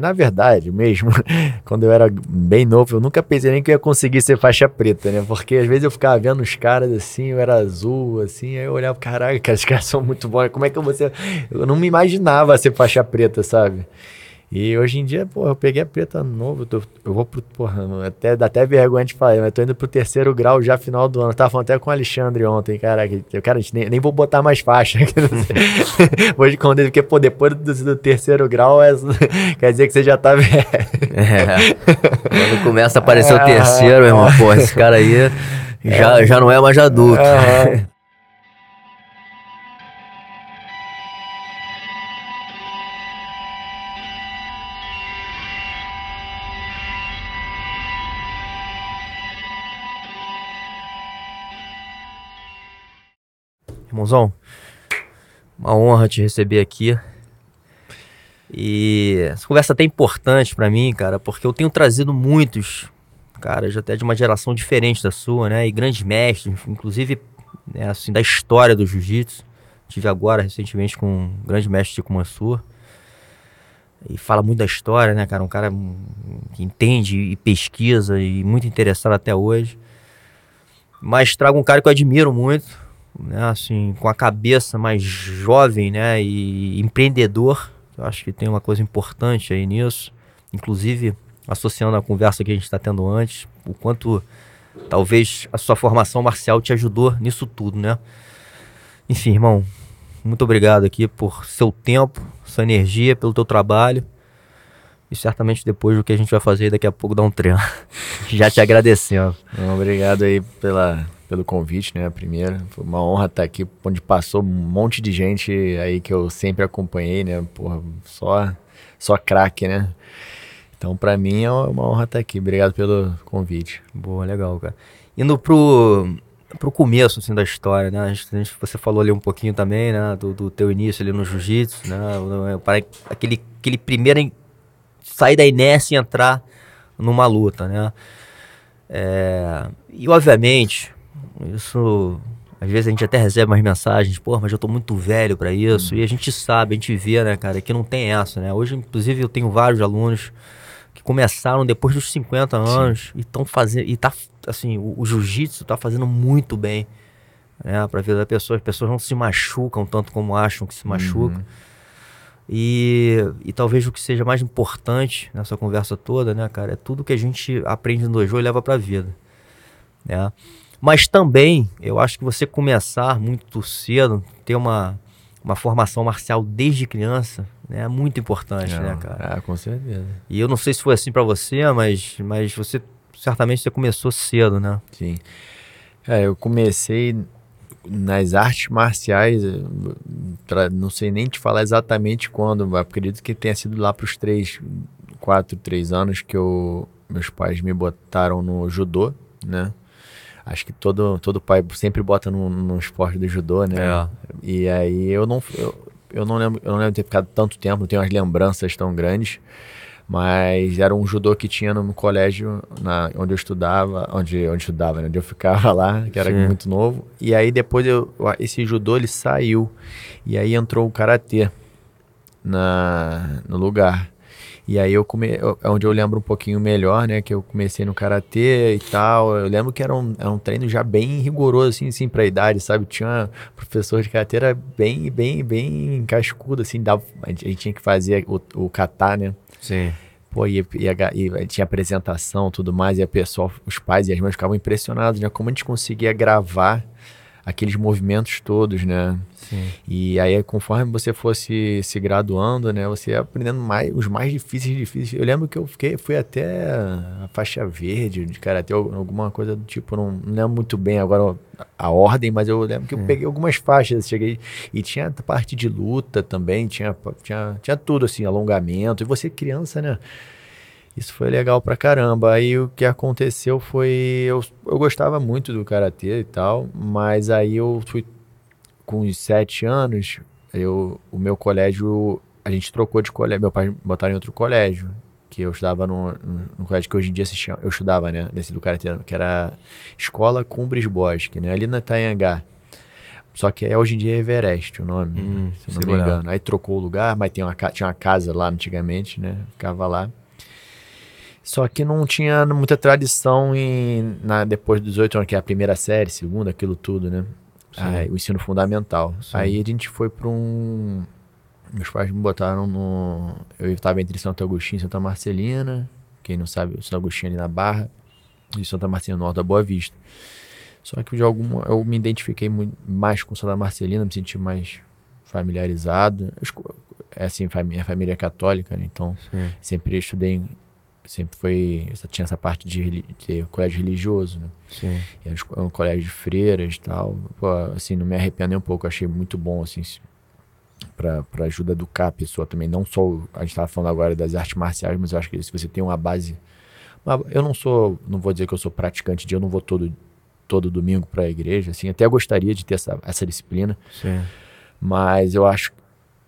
Na verdade, mesmo, quando eu era bem novo, eu nunca pensei nem que eu ia conseguir ser faixa preta, né? Porque às vezes eu ficava vendo os caras assim, eu era azul, assim, aí eu olhava, caraca, os caras são muito bons, como é que eu vou ser? Eu não me imaginava ser faixa preta, sabe? E hoje em dia, pô, eu peguei a preta novo, eu, eu vou pro, porra, até, dá até vergonha de falar, mas tô indo pro terceiro grau já final do ano. Eu tava falando até com o Alexandre ontem, cara, eu, cara, nem, nem vou botar mais faixa. hoje, quando ele, porque, pô, depois do, do terceiro grau, é, quer dizer que você já tá velho. É, quando começa a aparecer o terceiro, meu irmão, pô, esse cara aí já, já não é mais adulto. Irmãozão, uma honra te receber aqui. E essa conversa é até importante para mim, cara, porque eu tenho trazido muitos, cara, já até de uma geração diferente da sua, né? E grandes mestres, inclusive, né, assim, da história do jiu-jitsu. Tive agora, recentemente, com um grande mestre Tico Mansur. E fala muito da história, né, cara? Um cara que entende e pesquisa e muito interessado até hoje. Mas trago um cara que eu admiro muito, né, assim, com a cabeça mais jovem, né, e empreendedor. Eu acho que tem uma coisa importante aí nisso, inclusive associando a conversa que a gente está tendo antes, o quanto talvez a sua formação marcial te ajudou nisso tudo, né? Enfim, irmão, muito obrigado aqui por seu tempo, sua energia, pelo teu trabalho. E certamente depois do que a gente vai fazer daqui a pouco dá um treino. Já te agradecendo. Obrigado aí pela pelo convite, né? Primeiro, foi uma honra estar aqui, onde passou um monte de gente aí que eu sempre acompanhei, né? Porra, só, só craque, né? Então, para mim é uma honra estar aqui. Obrigado pelo convite. Boa, legal, cara. Indo pro, pro começo, assim, da história, né? A gente, você falou ali um pouquinho também, né? Do, do teu início ali no jiu-jitsu, né? Para aquele, aquele primeiro sair da inércia e entrar numa luta, né? É, e obviamente isso, às vezes a gente até recebe umas mensagens, pô, mas eu tô muito velho para isso. Hum. E a gente sabe, a gente vê, né, cara, que não tem essa, né? Hoje, inclusive, eu tenho vários alunos que começaram depois dos 50 anos Sim. e estão fazendo. E tá, assim, o, o jiu-jitsu tá fazendo muito bem, né, pra vida da pessoa. As pessoas não se machucam tanto como acham que se machucam. Uhum. E, e talvez o que seja mais importante nessa conversa toda, né, cara, é tudo que a gente aprende no dojo e leva pra vida. Né? Mas também, eu acho que você começar muito cedo, ter uma, uma formação marcial desde criança, né, é muito importante, né, cara? Ah, com certeza. E eu não sei se foi assim para você, mas, mas você certamente você começou cedo, né? Sim. É, eu comecei nas artes marciais, pra, não sei nem te falar exatamente quando, acredito que tenha sido lá para os três, quatro, três anos que eu, meus pais me botaram no judô, né? Acho que todo, todo pai sempre bota no, no esporte do judô, né? É. E aí eu não, eu, eu, não lembro, eu não lembro de ter ficado tanto tempo, não tenho as lembranças tão grandes. Mas era um judô que tinha no colégio na, onde eu estudava, onde, onde estudava, né? onde eu ficava lá, que era Sim. muito novo. E aí depois eu, esse judô ele saiu. E aí entrou o karatê na, no lugar. E aí eu come, é onde eu lembro um pouquinho melhor, né, que eu comecei no karatê e tal. Eu lembro que era um, era um treino já bem rigoroso assim, assim para a idade, sabe? Tinha professor de karatê era bem bem bem cascudo assim, dava, a gente, a tinha que fazer o, o né? Sim. Pô, e, e, e, tinha apresentação, tudo mais, e a pessoa, os pais e as mães ficavam impressionados, né? Como a gente conseguia gravar aqueles movimentos todos, né? Sim. E aí, conforme você fosse se graduando, né? Você ia aprendendo mais, os mais difíceis, difíceis. Eu lembro que eu fiquei, fui até a faixa verde de karatê, alguma coisa do tipo, não, não lembro muito bem agora a ordem, mas eu lembro que eu peguei algumas faixas, cheguei e tinha parte de luta também, tinha, tinha, tinha tudo assim, alongamento. E você criança, né? Isso foi legal pra caramba. Aí o que aconteceu foi. Eu, eu gostava muito do karatê e tal, mas aí eu fui com uns sete anos. Eu, o meu colégio, a gente trocou de colégio. Meu pai botaram em outro colégio, que eu estudava no, no, colégio que hoje em dia se chama, eu estudava, né? Nesse do karatê, que era Escola Cumbres Bosque, né? Ali na Itanhangá. Só que é, hoje em dia é Everest o nome, hum, se não me engano. Aí trocou o lugar, mas tem uma, tinha uma casa lá antigamente, né? Ficava lá. Só que não tinha muita tradição em, na, depois dos oito anos, que é a primeira série, segunda, aquilo tudo, né? Aí, o ensino fundamental. Sim. Aí a gente foi para um. Meus pais me botaram no. Eu estava entre Santo Agostinho e Santa Marcelina. Quem não sabe, Santo Agostinho ali na Barra. E Santa Marcelina no Norte da Boa Vista. Só que de alguma, eu me identifiquei muito, mais com Santa Marcelina, me senti mais familiarizado. É assim, minha família é católica, né? então Sim. sempre estudei, sempre foi, tinha essa parte de, de colégio religioso, né? Sim. Era um colégio de freiras e tal. Pô, assim, não me arrependo nem um pouco, achei muito bom, assim, para ajuda educar a pessoa também. Não só, a gente estava falando agora das artes marciais, mas eu acho que se você tem uma base. Eu não sou, não vou dizer que eu sou praticante de, eu não vou todo todo domingo para a igreja, assim, até gostaria de ter essa, essa disciplina, Sim. mas eu acho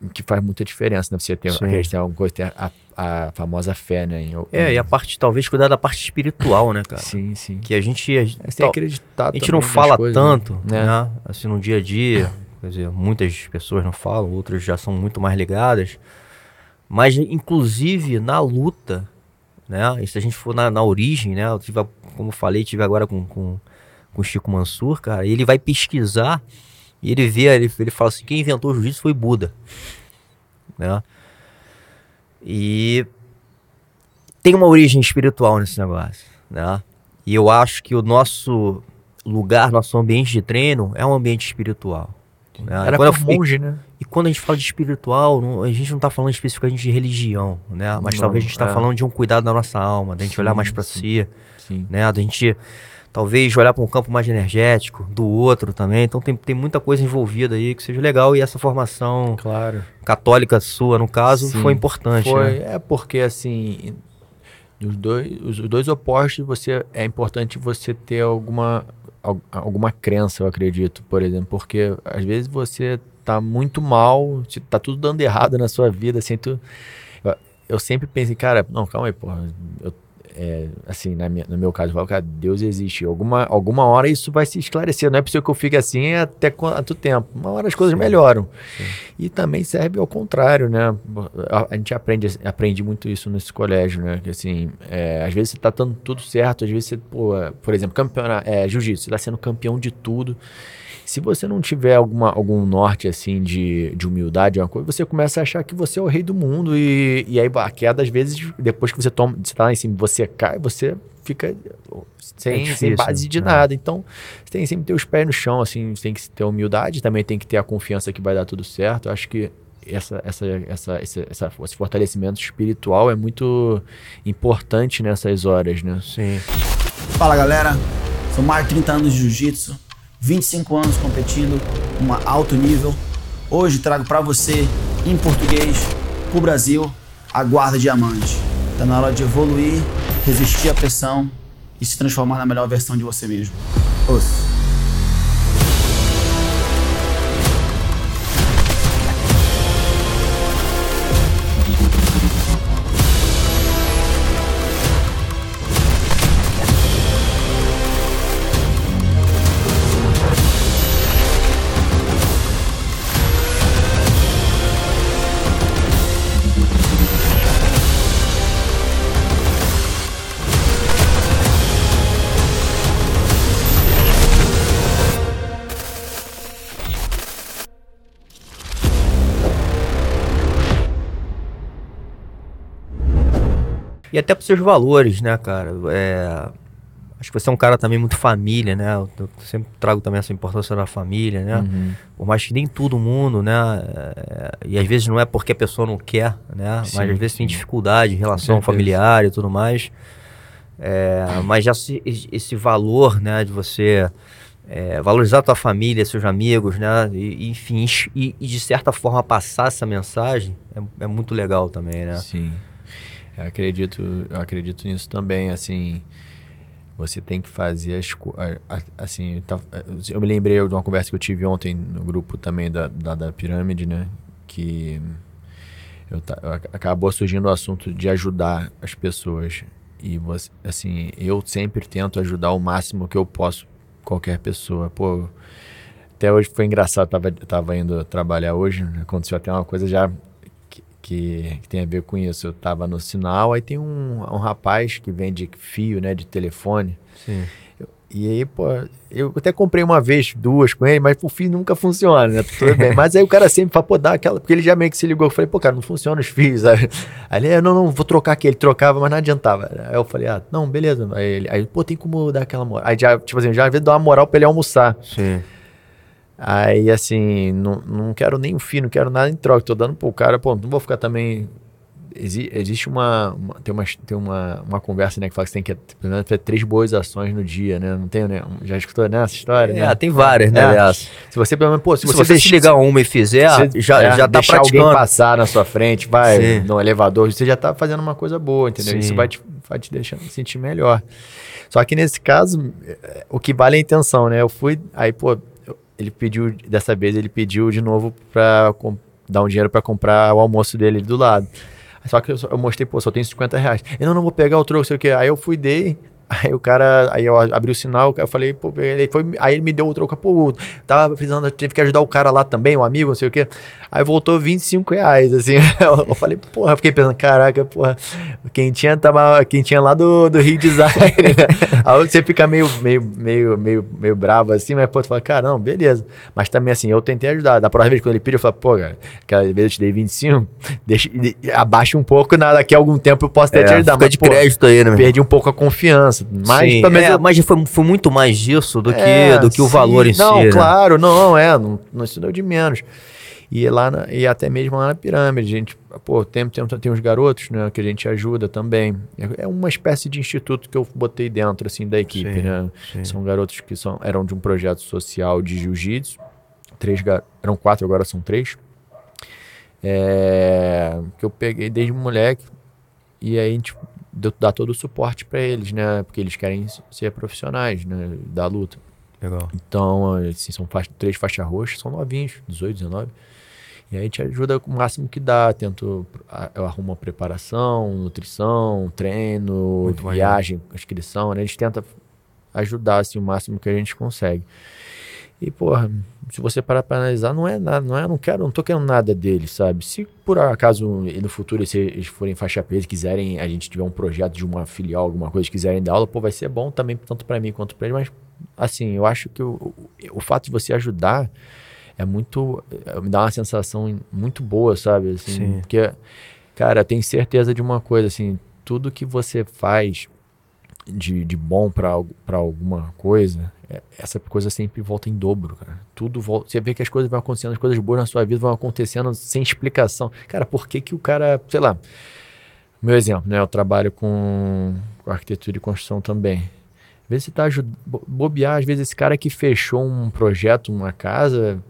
que faz muita diferença, né? Você tem, tem alguma coisa, tem a, a, famosa fé, né? Eu, é, e a parte, talvez, cuidar da parte espiritual, né, cara? Sim, sim. Que a gente. A gente, tem acreditar a gente não fala coisas, né? tanto, né? né? Assim, no dia a dia. Quer dizer, muitas pessoas não falam, outras já são muito mais ligadas. Mas, inclusive, na luta, né? E se a gente for na, na origem, né? Eu tive, como eu falei, tive agora com, com com Chico Mansur, cara, ele vai pesquisar e ele vê, ele, ele fala assim, quem inventou o jiu-jitsu foi Buda, né? E tem uma origem espiritual nesse negócio, né? E eu acho que o nosso lugar, nosso ambiente de treino é um ambiente espiritual. Né? Era quando monge, né? E quando a gente fala de espiritual, não, a gente não está falando especificamente de religião, né? Mas não, talvez a gente está é. falando de um cuidado da nossa alma, da gente sim, olhar mais para si, sim. né? Da gente talvez olhar para um campo mais energético, do outro também. Então tem, tem muita coisa envolvida aí que seja legal e essa formação claro. católica sua, no caso, Sim, foi importante. Foi, né? É porque assim, os dois, os dois opostos, você é importante você ter alguma alguma crença, eu acredito, por exemplo, porque às vezes você tá muito mal, tá tudo dando errado na sua vida, assim, tu, eu, sempre pensei, cara, não, calma aí, porra, eu é, assim, na minha, no meu caso, eu falo, cara, Deus existe. Alguma, alguma hora isso vai se esclarecer. Não é possível que eu fique assim até quanto tempo. Uma hora as coisas Sim. melhoram. Sim. E também serve ao contrário, né? A, a, gente aprende, aprende muito isso nesse colégio, né? Que assim, é, às vezes você tá dando tudo certo, às vezes você, pô, por exemplo, campeonato, é, jiu-jitsu, você tá sendo campeão de tudo. Se você não tiver alguma, algum norte assim de, de humildade, uma coisa, você começa a achar que você é o rei do mundo e, e aí a queda às vezes depois que você toma, você tá lá em cima, você cai, você fica sem, é difícil, sem base de é. nada. Então, você tem que sempre ter os pés no chão, assim, você tem que ter humildade, também tem que ter a confiança que vai dar tudo certo. Eu acho que essa, essa, essa, esse, essa, esse fortalecimento espiritual é muito importante nessas horas, né? Sim. Fala galera, são mais de 30 anos de jiu-jitsu 25 anos competindo um alto nível. Hoje trago para você, em português, o Brasil, a guarda diamante. Está na hora de evoluir, resistir à pressão e se transformar na melhor versão de você mesmo. Ouça. E até pros seus valores, né, cara? É, acho que você é um cara também muito família, né? Eu, sempre trago também essa importância da família, né? Uhum. Por mais que nem todo mundo, né? É, e às vezes não é porque a pessoa não quer, né? Sim, mas às vezes tem dificuldade em relação familiar e tudo mais. É, mas já se, esse valor, né, de você é, valorizar a tua família, seus amigos, né? E, enfim, e, e, de certa forma passar essa mensagem é, é muito legal também, né? Sim. Eu acredito, eu acredito nisso também, assim, você tem que fazer as assim, tá, eu me lembrei de uma conversa que eu tive ontem no grupo também da, da, da pirâmide, né, que eu, acabou surgindo o assunto de ajudar as pessoas e você, assim, eu sempre tento ajudar o máximo que eu posso qualquer pessoa. Pô, até hoje foi engraçado, tava, tava indo trabalhar hoje, aconteceu até uma coisa já que, que, tem a ver com isso. Eu tava no sinal, aí tem um, um rapaz que vende fio, né, de telefone. Sim. E aí, pô, eu até comprei uma vez, duas com ele, mas o fio nunca funciona, né? Tudo bem. Mas aí o cara sempre fala, pô, dá aquela. Porque ele já meio que se ligou. Eu falei, pô, cara, não funciona os fios. Aí ele, é, não, não, vou trocar aqui. Ele trocava, mas não adiantava. Aí eu falei, ah, não, beleza. Aí ele, aí, pô, tem como dar aquela moral. Aí já, tipo assim, já às vezes dá uma moral pra ele almoçar. Sim. Aí, assim, não, não quero nem o fio, não quero nada em troca. Tô dando pro cara, pô, não vou ficar também exi existe uma, uma, tem uma tem uma, uma conversa né que fala que você tem que pelo menos ter três boas ações no dia né não tem né já escutou nessa história é, né? tem várias né é. se você pelo menos pô se, se você, você se ligar uma e fizer você, já é, já tá praticando alguém passar na sua frente vai Sim. no elevador você já tá fazendo uma coisa boa entendeu Sim. isso vai te, vai te deixando sentir melhor só que nesse caso o que vale é a intenção né eu fui aí pô ele pediu dessa vez ele pediu de novo para dar um dinheiro para comprar o almoço dele do lado só que eu, eu mostrei, pô, só tem 50 reais. Eu não, não vou pegar o troco, sei o que. Aí eu fui, dei, Aí o cara, aí eu abri o sinal, eu falei, pô, ele foi, aí ele me deu o troco, pô, tava precisando, tive que ajudar o cara lá também, um amigo, não sei o quê. Aí voltou 25 reais, assim. Eu falei, porra, fiquei pensando, caraca, porra, quem tinha, tava, quem tinha lá do, do Rio Design? Aí você fica meio, meio, meio, meio, meio bravo assim, mas pô, tu fala, cara, não, beleza. Mas também assim, eu tentei ajudar. Da próxima vez que ele pediu, eu falei, pô, cara, aquela vez eu te dei 25, deixa, abaixa um pouco, nada, daqui a algum tempo eu posso até é, te ajudar. Fica mas, de pô, crédito aí, né? Perdi um pouco a confiança. Mas, Sim, é, eu... mas foi, foi muito mais disso do que, é, do que o valor em não, si. Não, claro, né? não, é, não, não isso deu de menos. E lá na, e até mesmo lá na pirâmide, a gente, pô, tem, tem, tem uns garotos, né, que a gente ajuda também. É, é uma espécie de instituto que eu botei dentro, assim, da equipe, sim, né? Sim. São garotos que são, eram de um projeto social de jiu-jitsu. Três, eram quatro, agora são três. É, que eu peguei desde moleque. E aí a gente dá todo o suporte para eles, né? Porque eles querem ser profissionais, né? Da luta. Legal. Então, assim, são faixa, três faixas roxas, são novinhos, 18, 19. E a gente ajuda o máximo que dá. Tento, eu arrumo a preparação, nutrição, treino, Muito viagem, bom. inscrição. Né? A gente tenta ajudar assim, o máximo que a gente consegue. E, porra, se você parar para analisar, não é nada, não é, não quero, não tô querendo nada deles, sabe? Se por acaso no futuro se eles forem faixa preta, quiserem, a gente tiver um projeto de uma filial, alguma coisa, quiserem dar aula, pô, vai ser bom também tanto para mim quanto para eles, mas assim, eu acho que o, o, o fato de você ajudar é muito. É, me dá uma sensação muito boa, sabe? Assim, Sim. Porque, cara, tenho certeza de uma coisa, assim, tudo que você faz de, de bom para alguma coisa, é, essa coisa sempre volta em dobro, cara. Tudo volta. Você vê que as coisas vão acontecendo, as coisas boas na sua vida vão acontecendo sem explicação. Cara, por que que o cara, sei lá. Meu exemplo, né? Eu trabalho com, com arquitetura e construção também. Às vezes você tá bobear, às vezes esse cara que fechou um projeto, uma casa,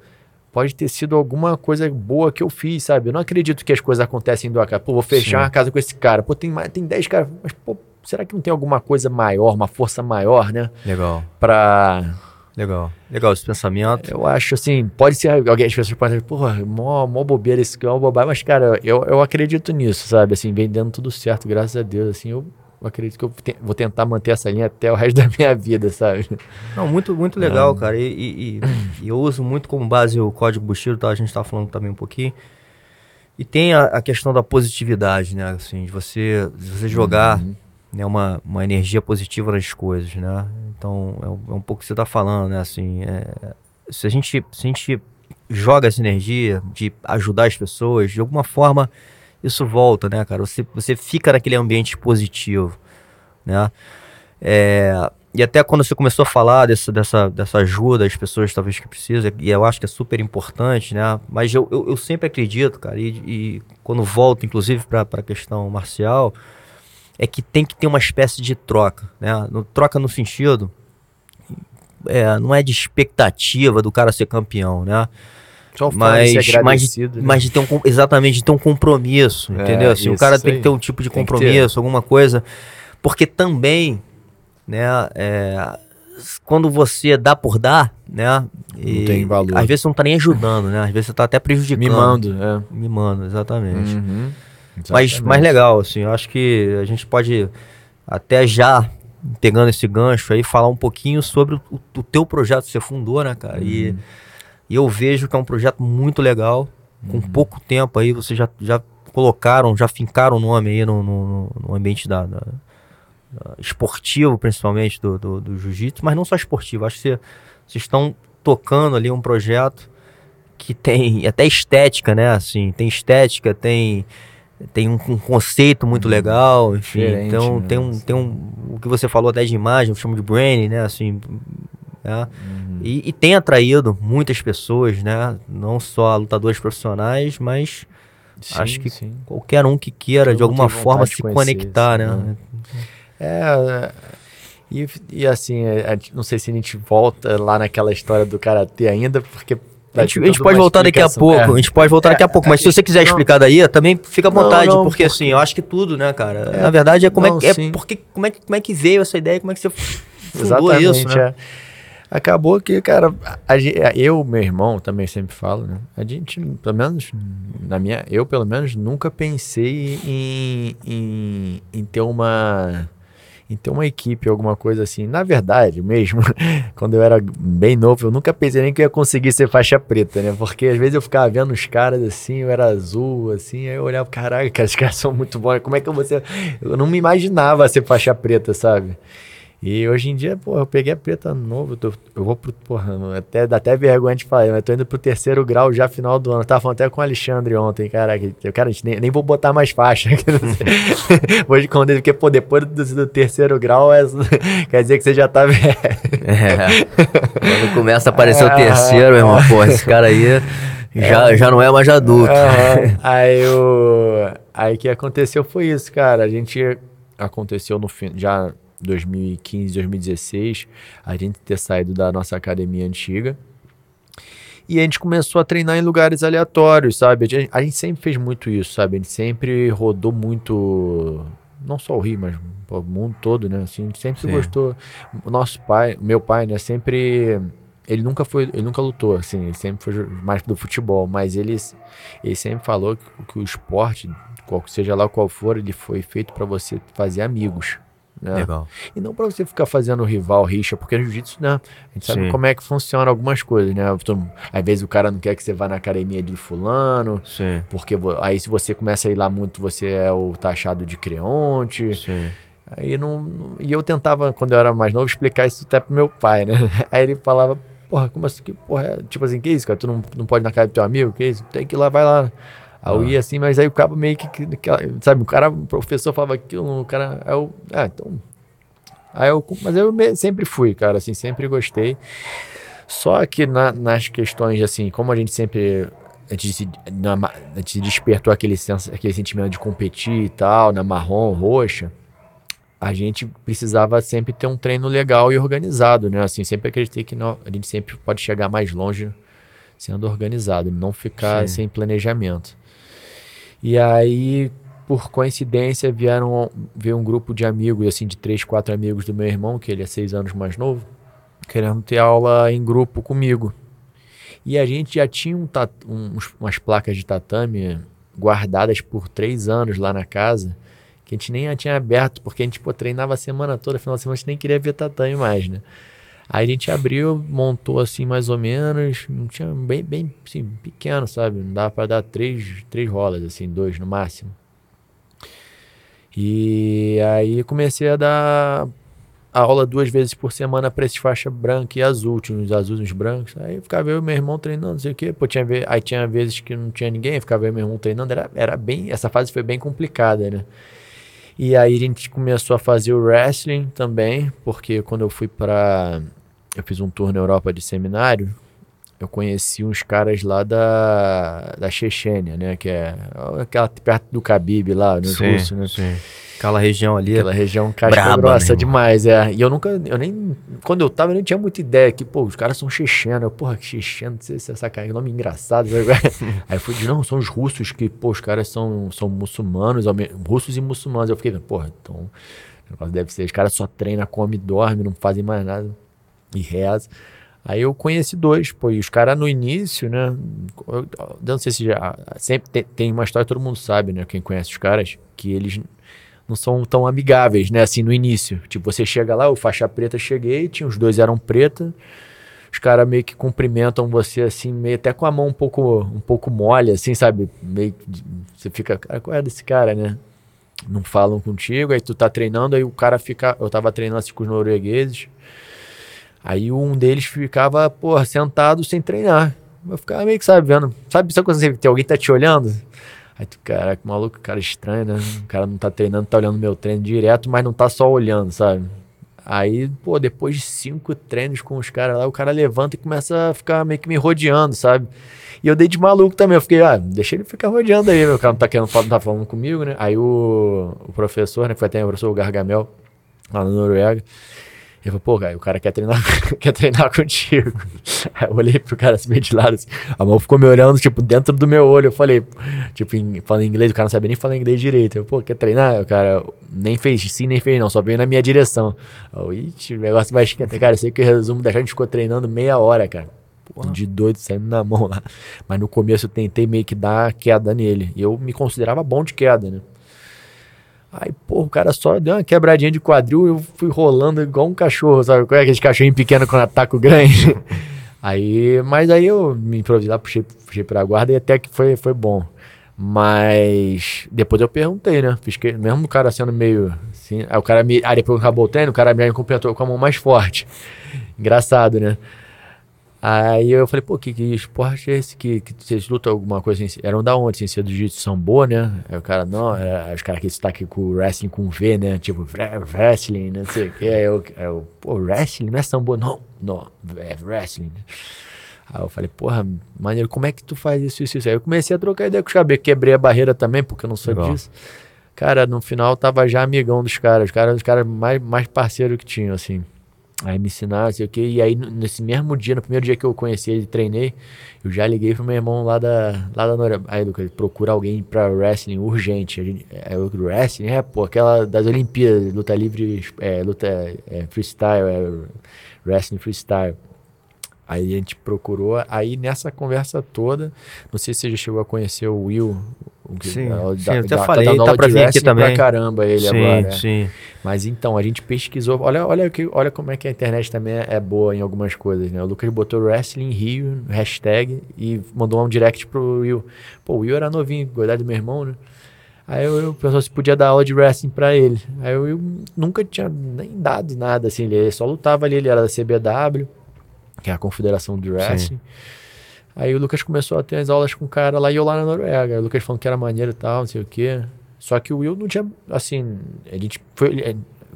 pode ter sido alguma coisa boa que eu fiz, sabe? Eu não acredito que as coisas acontecem do acaso. Pô, vou fechar Sim. uma casa com esse cara. Pô, tem, mais, tem 10 caras. Mas, pô, será que não tem alguma coisa maior, uma força maior, né? Legal. Pra. Legal. Legal esse pensamento. Eu acho assim, pode ser alguém, as pessoas podem dizer, porra, mó, mó bobeira esse que é uma bobagem, mas, cara, eu, eu acredito nisso, sabe? Assim, vendendo tudo certo, graças a Deus. Assim, eu acredito que eu te, vou tentar manter essa linha até o resto da minha vida, sabe? Não, muito, muito legal, cara. E, e, e, eu uso muito como base o código Bushido, tá? A gente tá falando também um pouquinho. E tem a, a questão da positividade, né? Assim, de você, de você jogar uhum. Né, uma, uma energia positiva nas coisas, né? Então, é um, é um pouco o que você tá falando, né? Assim, é, se, a gente, se a gente joga essa energia de ajudar as pessoas, de alguma forma isso volta, né, cara? Você, você fica naquele ambiente positivo, né? É, e até quando você começou a falar dessa, dessa, dessa ajuda às pessoas talvez que precisam, e eu acho que é super importante, né? Mas eu, eu, eu sempre acredito, cara, e, e quando volto, inclusive, para a questão marcial, é que tem que ter uma espécie de troca, né? No, troca no sentido, é, não é de expectativa do cara ser campeão, né? Só mas, mas, né? mas de ter um, exatamente, de ter um compromisso, é, entendeu? Assim, o cara tem que ter um tipo de compromisso, alguma coisa. Porque também, né, é, quando você dá por dar, né? Não tem valor. Às vezes você não tá nem ajudando, né? Às vezes você tá até prejudicando. Mimando, é. Mimando, exatamente. Uhum, exatamente. Mas mais legal, assim, eu acho que a gente pode até já pegando esse gancho aí, falar um pouquinho sobre o, o teu projeto que você fundou, né, cara? Uhum. E E eu vejo que é um projeto muito legal. Com uhum. pouco tempo aí, vocês já, já colocaram, já fincaram o nome aí no, no, no ambiente da, da, da, esportivo, principalmente, do, do, do jiu-jitsu, mas não só esportivo. Acho que vocês estão tocando ali um projeto que tem até estética, né? Assim, tem estética, tem tem um, um conceito muito uhum. legal, enfim. Diferente, então né? tem um tem um o que você falou até de imagem, eu chamo de branding, né? Assim, é. Uhum. E, e, tem atraído muitas pessoas, né? Não só lutadores profissionais, mas sim, acho que sim. qualquer um que queira de alguma forma se conectar, isso, né? É, e, e assim, é, não sei se a gente volta lá naquela história do karatê ainda, porque a gente, a gente pode voltar daqui a pouco, é. a gente pode voltar é, daqui a pouco, mas é, se você quiser não, explicar daí, também fica à vontade, não, não, porque, porque, assim, eu acho que tudo, né, cara? É. Na verdade é como é, é porque como é, como é que veio essa ideia, como é que você fundou Exatamente, isso, né? Acabou que, cara, a, a, eu, meu irmão, também sempre falo, né? A gente, pelo menos, na minha, eu pelo menos nunca pensei em, em, em ter uma ter uma equipe, alguma coisa assim. Na verdade, mesmo, quando eu era bem novo, eu nunca pensei nem que eu ia conseguir ser faixa preta, né? Porque às vezes eu ficava vendo os caras assim, eu era azul, assim, aí eu olhava, caraca, os caras são muito bons, como é que eu vou ser? Eu não me imaginava ser faixa preta, sabe? E hoje em dia, pô, eu peguei a preta novo, eu, tô, eu vou pro, porra, até, dá até vergonha de falar, mas tô indo pro terceiro grau já final do ano. Eu tava falando até com o Alexandre ontem, caraca, eu, cara, nem, nem vou botar mais faixa. vou esconder, porque, pô, depois do, do terceiro grau, é, quer dizer que você já tá velho. É, quando começa a aparecer o terceiro, meu irmão, pô, esse cara aí já, é, já não é mais adulto. aí o aí que aconteceu foi isso, cara, a gente aconteceu no fim, já 2015, 2016, a gente ter saído da nossa academia antiga. E a gente começou a treinar em lugares aleatórios, sabe? A gente, a gente sempre fez muito isso, sabe? A gente sempre rodou muito, não só o Rio, mas o mundo todo, né? Assim, a gente sempre Sim. gostou. O nosso pai, meu pai, né? Sempre ele nunca foi, ele nunca lutou, assim, ele sempre foi mais do futebol, mas ele, ele sempre falou que, que o esporte, qual, seja lá qual for, ele foi feito para você fazer amigos. Né? Legal. E não para você ficar fazendo rival, rixa, porque no jiu-jitsu, né? A gente sabe Sim. como é que funciona algumas coisas, né? Às vezes o cara não quer que você vá na academia de fulano, Sim. porque aí se você começa a ir lá muito, você é o taxado de creonte. Sim. Aí não, e eu tentava, quando eu era mais novo, explicar isso até pro meu pai, né? Aí ele falava, porra, como assim? Que porra é? Tipo assim, que isso, cara? Tu não, não pode ir na casa do teu amigo? Que isso? Tem que ir lá, vai lá. Aí eu ia assim, mas aí o cabo meio que, sabe, o cara, o professor falava aquilo, o cara, é o, ah, então, aí eu, mas eu sempre fui, cara, assim, sempre gostei. Só que na, nas questões, assim, como a gente sempre, a gente, se, na, a gente despertou aquele, sens, aquele sentimento de competir e tal, na marrom, roxa, a gente precisava sempre ter um treino legal e organizado, né? Assim, sempre acreditei que não, a gente sempre pode chegar mais longe sendo organizado, não ficar Sim. sem planejamento. E aí, por coincidência, vieram veio um grupo de amigos, assim, de três, quatro amigos do meu irmão, que ele é seis anos mais novo, querendo ter aula em grupo comigo. E a gente já tinha um um, umas placas de tatame guardadas por três anos lá na casa, que a gente nem tinha aberto, porque a gente pô, treinava a semana toda, final de semana a gente nem queria ver tatame mais, né? Aí a gente abriu, montou assim mais ou menos, não tinha bem, bem assim, pequeno, sabe? Não dava para dar três, três rolas, assim, dois no máximo. E aí comecei a dar aula duas vezes por semana para esses faixa branca e azul, tinha uns azuis e uns brancos. Aí ficava eu e meu irmão treinando, não sei o quê. Pô, tinha, aí tinha vezes que não tinha ninguém, ficava eu e meu irmão treinando. Era, era bem, essa fase foi bem complicada, né? E aí a gente começou a fazer o wrestling também, porque quando eu fui para eu fiz um tour na Europa de seminário, eu conheci uns caras lá da, da Chechênia, né? Que é aquela perto do Khabib lá, nos sim, russos, né? Sim. Aquela região ali. Aquela região casca braba, grossa demais, é. E eu nunca, eu nem, quando eu tava, eu nem tinha muita ideia que, pô, os caras são chechenos. Eu, porra, que checheno, não sei se é sacanagem, nome engraçado. Aí eu fui de, não, são os russos que, pô, os caras são, são muçulmanos, russos e muçulmanos. Eu fiquei, porra, então, o negócio deve ser, os caras só treinam, comem, dormem, não fazem mais nada e reza. Aí eu conheci dois, pô, e os caras no início, né? Eu, eu não sei se já. Sempre tem, tem, uma história, todo mundo sabe, né? Quem conhece os caras, que eles não são tão amigáveis, né? Assim, no início. Tipo, você chega lá, o faixa preta cheguei, tinha os dois eram preta, os caras meio que cumprimentam você assim, meio até com a mão um pouco, um pouco mole, assim, sabe? Meio você fica, cara, qual é desse cara, né? Não falam contigo, aí tu tá treinando, aí o cara fica. Eu tava treinando assim com os noruegueses. Aí um deles ficava, porra, sentado sem treinar. Eu ficava meio que, sabe, vendo. Sabe, sabe quando você tem alguém tá te olhando? Aí tu, caraca, maluco, cara estranho, né? O cara não tá treinando, tá olhando meu treino direto, mas não tá só olhando, sabe? Aí, pô, depois de cinco treinos com os caras lá, o cara levanta e começa a ficar meio que me rodeando, sabe? E eu dei de maluco também. Eu fiquei, ah, deixa ele ficar rodeando aí, meu cara não tá querendo não tá falando comigo, né? Aí o, o professor, né, foi até o professor Gargamel, lá na Noruega, ele falou, pô, cara, o cara quer treinar, quer treinar contigo. Aí eu olhei pro cara assim, meio de lado, assim, a mão ficou me olhando, tipo, dentro do meu olho. Eu falei, tipo, em, falando inglês, o cara não sabia nem falar inglês direito. Eu, pô, quer treinar? O cara nem fez sim, nem fez não, só veio na minha direção. Eu, Ixi, o negócio vai esquentar. Cara, eu sei que o resumo da gente ficou treinando meia hora, cara. Porra. De doido, saindo na mão lá. Mas no começo eu tentei meio que dar queda nele. E eu me considerava bom de queda, né? Aí, pô, o cara só deu uma quebradinha de quadril, eu fui rolando igual um cachorro, sabe? Qual é aquele cachorrinho pequeno ataca o grande? aí, mas aí eu me improvisei lá, puxei, puxei pra guarda e até que foi, foi bom. Mas depois eu perguntei, né? Fiz que, mesmo o cara sendo meio assim, aí o cara me. Aí depois que acabou o treino, o cara me completou com a mão mais forte. Engraçado, né? Aí eu falei, pô, que, que esporte é esse que, que vocês lutam alguma coisa assim? Eram da onde? Assim, ser do jiu-jitsu sambo, né? Aí o cara, não, é, os caras que estão aqui com o wrestling com V, né? Tipo, wrestling, não sei o que. Aí eu, aí eu, pô, wrestling não é sambo, não, não, é wrestling. Aí eu falei, porra, maneiro, como é que tu faz isso, isso, isso? Aí eu comecei a trocar ideia com os caras, quebrei a barreira também, porque eu não sou disso. Cara, no final tava já amigão dos caras, os caras, os caras mais, mais parceiro que tinham, assim. Aí me ensinaram, sei o que. E aí, nesse mesmo dia, no primeiro dia que eu conheci ele, treinei, eu já liguei pro meu irmão lá da, lá da Noruega. Aí, Lucas, procura alguém pra wrestling urgente. A gente, é, o wrestling é, pô, aquela das Olimpíadas, luta livre, é, luta é, freestyle, é, wrestling freestyle. Aí a gente procurou, aí nessa conversa toda, não sei se você já chegou a conhecer o Will. Sim, da, sim, eu até da, falei, tá, tá pra vir aqui também. Pra caramba ele sim, agora. Sim, Mas então, a gente pesquisou, olha, olha, que, olha como é que a internet também é, é boa em algumas coisas, né? O Lucas botou Wrestling Rio, hashtag, e mandou um direct pro Will. Pô, o Will era novinho, cuidado do meu irmão, né? Aí eu, eu pensou se podia dar aula de wrestling pra ele. Aí eu, eu nunca tinha nem dado nada, assim, ele só lutava ali, ele era da CBW que é a Confederação de Wrestling. Sim. Aí o Lucas começou a ter as aulas com o cara lá e eu lá na Noruega. O Lucas falando que era maneiro e tal, não sei o quê. Só que o Will não tinha, assim, a gente foi, é,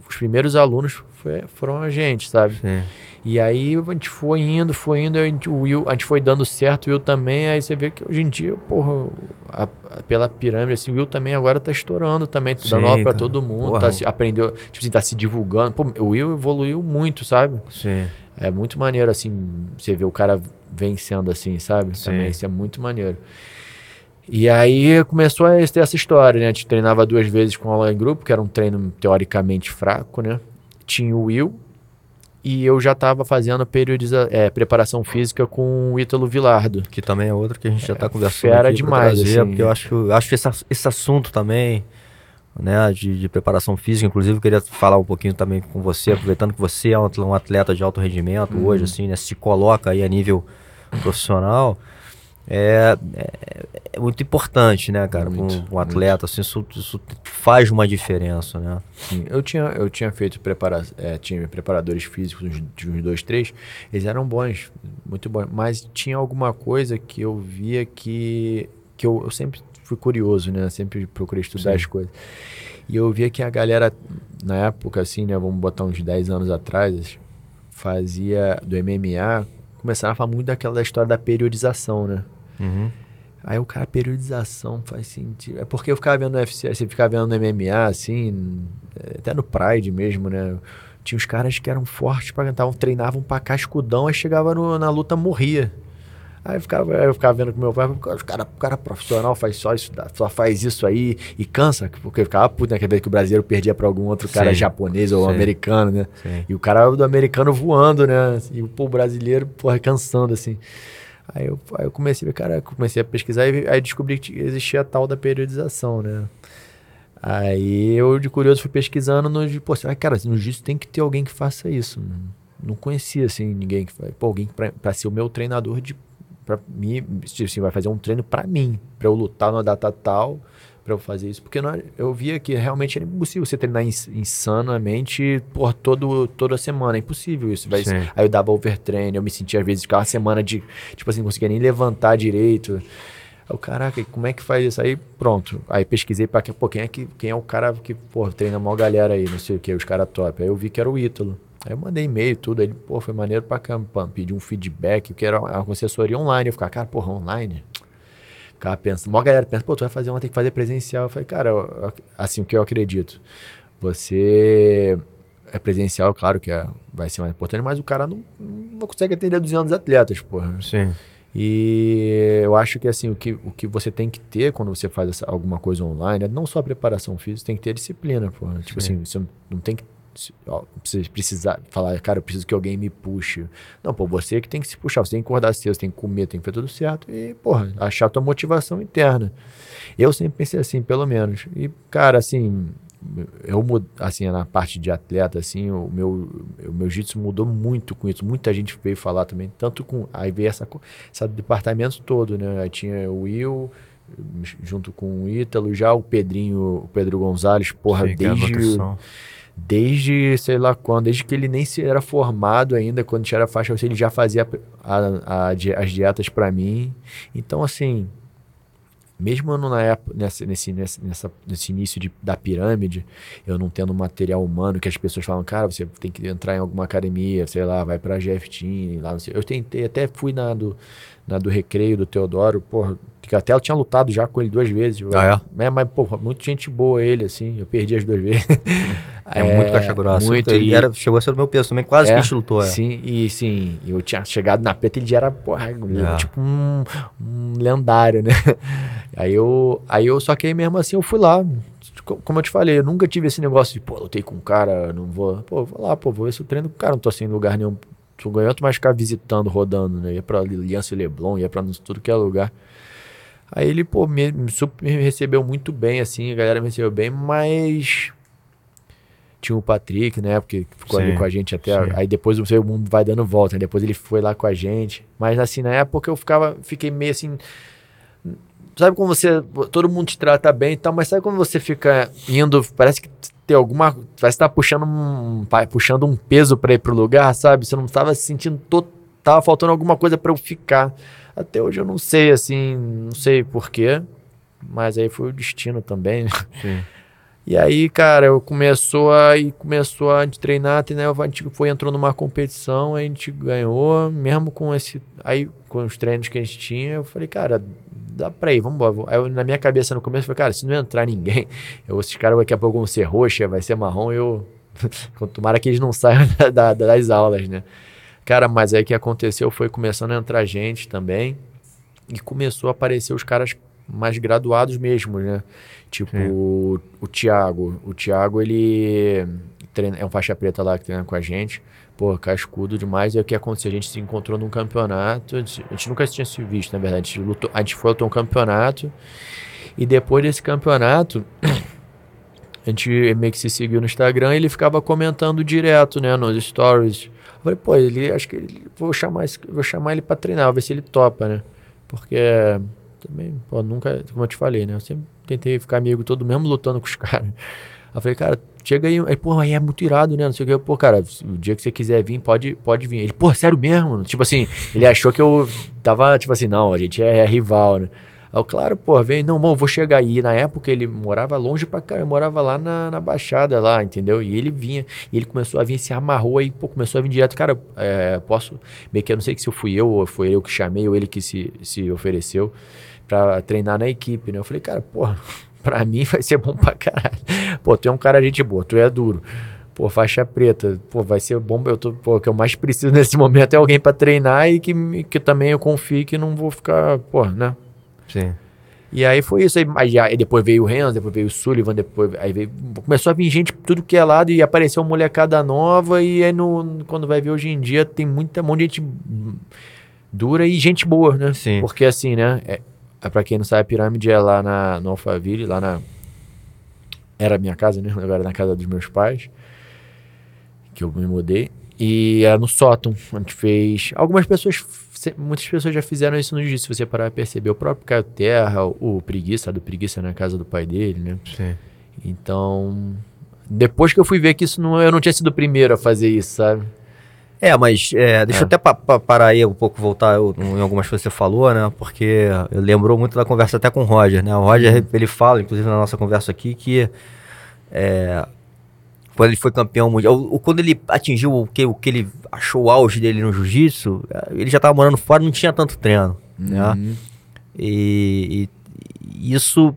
os primeiros alunos foi, foram a gente, sabe? Sim. E aí a gente foi indo, foi indo, a gente, o Will, a gente foi dando certo, o Will também, aí você vê que hoje em dia, porra, a, a, pela pirâmide, assim, o Will também agora tá estourando também, tá dando aula pra todo mundo, tá se, aprendeu, tipo assim, tá se divulgando. Pô, o Will evoluiu muito, sabe? Sim. É muito maneiro, assim, você ver o cara vencendo assim, sabe? Sim. Também isso é muito maneiro. E aí começou a ter essa história, né? A gente treinava duas vezes com aula em grupo, que era um treino teoricamente fraco, né? Tinha o Will e eu já estava fazendo periodiza é, preparação física com o Ítalo Vilardo. Que também é outro que a gente já está é, conversando Fera demais, trazer, assim. Porque eu acho, acho esse, esse assunto também né, de, de, preparação física. Inclusive, eu queria falar um pouquinho também com você, aproveitando que você é um atleta de alto rendimento uhum. hoje, assim, né, se coloca aí a nível profissional. É, é, é muito importante, né, cara, muito, um, um atleta, assim, isso, isso, faz uma diferença, né? Sim, eu tinha, eu tinha feito prepara é, tinha preparadores físicos de uns dois, três, eles eram bons, muito bons, mas tinha alguma coisa que eu via que, que eu, eu sempre fui curioso, né? Sempre procurei estudar Sim. as coisas. E eu via que a galera, na época, assim, né? Vamos botar uns 10 anos atrás, fazia do MMA, começava a falar muito daquela da história da periodização, né? Uhum. Aí o cara, periodização faz sentido. É porque eu ficava vendo no UFC, você ficava vendo no MMA, assim, até no Pride mesmo, né? Tinha os caras que eram fortes, para estavam treinavam pra cascudão, aí chegava no, na luta, morria. Aí eu ficava, eu ficava vendo com meu pai, o cara, o cara profissional faz só isso, só faz isso aí e cansa, porque eu ficava puto naquela vez que o brasileiro perdia para algum outro cara sim, japonês ou sim, americano, né? Sim. E o cara do americano voando, né? E o pô, brasileiro, porra, cansando, assim. Aí eu, aí eu comecei, cara, comecei a pesquisar e aí descobri que existia a tal da periodização, né? Aí eu, de curioso, fui pesquisando no... Pô, cara, no jiu tem que ter alguém que faça isso, não conhecia, assim, ninguém que pô, alguém pra ser o meu treinador de, pra mim, tipo assim, vai fazer um treino pra mim, pra eu lutar numa data tal, pra eu fazer isso, porque não, era- eu via que realmente era impossível você treinar ins- insanamente por todo, toda semana, é impossível isso, Sim. aí eu dava overtraining, eu me sentia às vezes, ficava uma semana de, tipo assim, não conseguia nem levantar direito, eu, caraca, como é que faz isso? Aí, pronto. Aí pesquisei pra que, pô, quem é, que, quem é o cara que, pô, treina a maior galera aí, não sei o que, os caras top. Aí eu vi que era o Ítalo. Aí eu mandei e-mail, tudo. Ele, pô, foi maneiro pra caramba. pam, Pedi um feedback, que era uma assessoria online. Eu ficava, cara, porra, online? Ficava pensando, a maior galera pensa, pô, tu vai fazer uma, tem que fazer presencial. Eu falei, cara, eu- assim, o que eu acredito. Você é presencial, claro que é, vai ser mais importante, mas o cara não, não consegue atender 200 atletas, porra. Sim. E eu acho que assim, o que, o que você tem que ter quando você faz essa- alguma coisa online é não só a preparação física, tem que ter disciplina, pô. Tipo Sim. assim, você não- tem que ó, precisar falar, cara, eu preciso que alguém me puxe. Não, pô, você que tem que se puxar, você tem que acordar cedo, você tem que comer, tem que fazer tudo certo e, porra, achar a tua motivação interna. Eu sempre pensei assim, pelo menos. E, cara, assim, eu assim, na parte de atleta, assim, o meu, o meu jiu-jitsu mudou muito com isso. Muita gente veio falar também, tanto com. Aí veio essa, esse departamento todo, né? Aí tinha o Will, junto com o Ítalo, já o Pedrinho, o Pedro Gonzalez, porra, Sim, é desde. Desde sei lá quando, desde que ele nem se era formado ainda, quando tinha a faixa, ele já fazia a- a di- as dietas para mim. Então, assim, mesmo na época, nessa, nesse, nessa, nesse início de, da pirâmide, eu não tendo material humano, que as pessoas falam, cara, você tem que entrar em alguma academia, sei lá, vai pra GF Team, lá. Eu tentei, até fui na do, na do recreio do Teodoro, porra, que até eu tinha lutado já com ele duas vezes. Ah, é? mas, porra, muito gente boa ele, assim, eu perdi as duas vezes. É, muito caixa grossa. Muito, Ele e- era, chegou a ser do meu peso também, quase é, que lutou. É. Sim, e sim, eu tinha chegado na preta, ele já era, porra, É. tipo um, um lendário, né? Aí eu, aí eu, só que aí mesmo assim eu fui lá, Co- como eu te falei, eu nunca tive esse negócio de, pô, lutei com um cara, não vou, pô, vou lá, pô, vou ver se eu treino com o cara, não tô sem lugar nenhum, tô ganhando, mas ficar visitando, rodando, né? Ia pra Aliança e Leblon, ia pra tudo que é lugar. Aí ele, pô, me, me me recebeu muito bem, assim, a galera me recebeu bem, mas tinha o Patrick, né, porque ficou ali Sim, com a gente até, sim. aí depois o mundo vai dando volta, né? depois ele foi lá com a gente, mas assim, na época eu ficava, fiquei meio assim, sabe como você, todo mundo te trata bem e tal, mas sabe quando você fica indo, parece que tem alguma, que tá puxando um, puxando um peso pra ir pro lugar, sabe, você não tava se sentindo, to- tava faltando alguma coisa pra eu ficar, até hoje eu não sei, assim, não sei porquê, mas aí foi o destino também, Sim. e aí, cara, eu começou a e começou a gente treinar, treinar, a gente foi entrou numa competição, a gente ganhou, mesmo com esse aí com os treinos que a gente tinha, eu falei, cara, dá pra ir, vamos embora. Aí eu, na minha cabeça no começo, eu falei, cara, se não entrar ninguém, eu, esses caras daqui a pouco vão ser roxa, vai ser marrom, eu tomara que eles não saiam da- da- das aulas, né? Cara, mas aí o que aconteceu foi começando a entrar gente também e começou a aparecer os caras mais graduados mesmo, né? Tipo, o, o Thiago. O Thiago, ele treina, é um faixa preta lá que treina com a gente. Pô, cascudo demais. E aí o que aconteceu? A gente se encontrou num campeonato. A gente, nunca tinha se visto, na verdade. A gente, lutou, a gente foi lutar um campeonato. E depois desse campeonato, a gente meio que se seguiu no Instagram e ele ficava comentando direto, né, nos stories. Eu falei, pô, ele acho que ele, vou chamar esse- vou chamar ele pra treinar, ver se ele topa, né? Porque também, pô, nunca, como eu te falei, né? Eu sempre tentei ficar amigo todo mesmo lutando com os caras. Eu falei, cara, chega aí, aí, pô, aí é muito irado, né? Não sei o que. Pô, cara, o dia que você quiser vir, pode, pode vir. Ele, pô, sério mesmo? Tipo assim, ele achou que eu tava, tipo assim, não, a gente é, rival, né? Eu, claro, pô, vem, não, bom, vou chegar aí. Na época ele morava longe pra cá, eu morava lá na, na Baixada, lá, entendeu? E ele vinha, e ele começou a vir, se amarrou aí, pô, começou a vir direto, cara, é, posso, meio que eu não sei se fui eu ou foi eu que chamei, ou ele que se, se ofereceu pra treinar na equipe, né? Eu falei, cara, porra, pra mim vai ser bom pra caralho. Pô, tu é um cara gente boa, tu é duro. Pô, faixa preta, pô, vai ser bom. Eu tô, pô, o que eu mais preciso nesse momento é alguém pra treinar e que, que também eu confie que não vou ficar, pô, né? Sim. E aí foi isso. Aí, aí, depois veio o Renzo, depois veio o Sullivan, depois aí veio, começou a vir gente tudo que é lado e apareceu uma molecada nova. E aí no, quando vai ver hoje em dia tem muita um monte de gente dura e gente boa, né? Sim. Porque assim, né? É, é, pra quem não sabe, a pirâmide é lá na, no Alphaville, lá na. Era a minha casa, né? Agora é na casa dos meus pais. Que eu me mudei. E era no sótão. A gente fez. Algumas pessoas. Muitas pessoas já fizeram isso no jiu Se você parar a perceber. O próprio Caio Terra, o, o Preguiça, do Preguiça na casa do pai dele, né? Sim. Então. Depois que eu fui ver que isso não, eu não tinha sido o primeiro a fazer isso, sabe? É, mas é, deixa é. eu até pa pa parar aí um pouco, voltar eu, em algumas coisas que você falou, né? Porque lembrou muito da conversa até com o Roger, né? O Roger, uhum. ele fala, inclusive na nossa conversa aqui, que é, quando ele foi campeão mundial, ou, quando ele atingiu o que, o que ele achou o auge dele no jiu-jitsu, é, ele já estava morando fora, não tinha tanto treino, né? uhum. né? E, e, isso,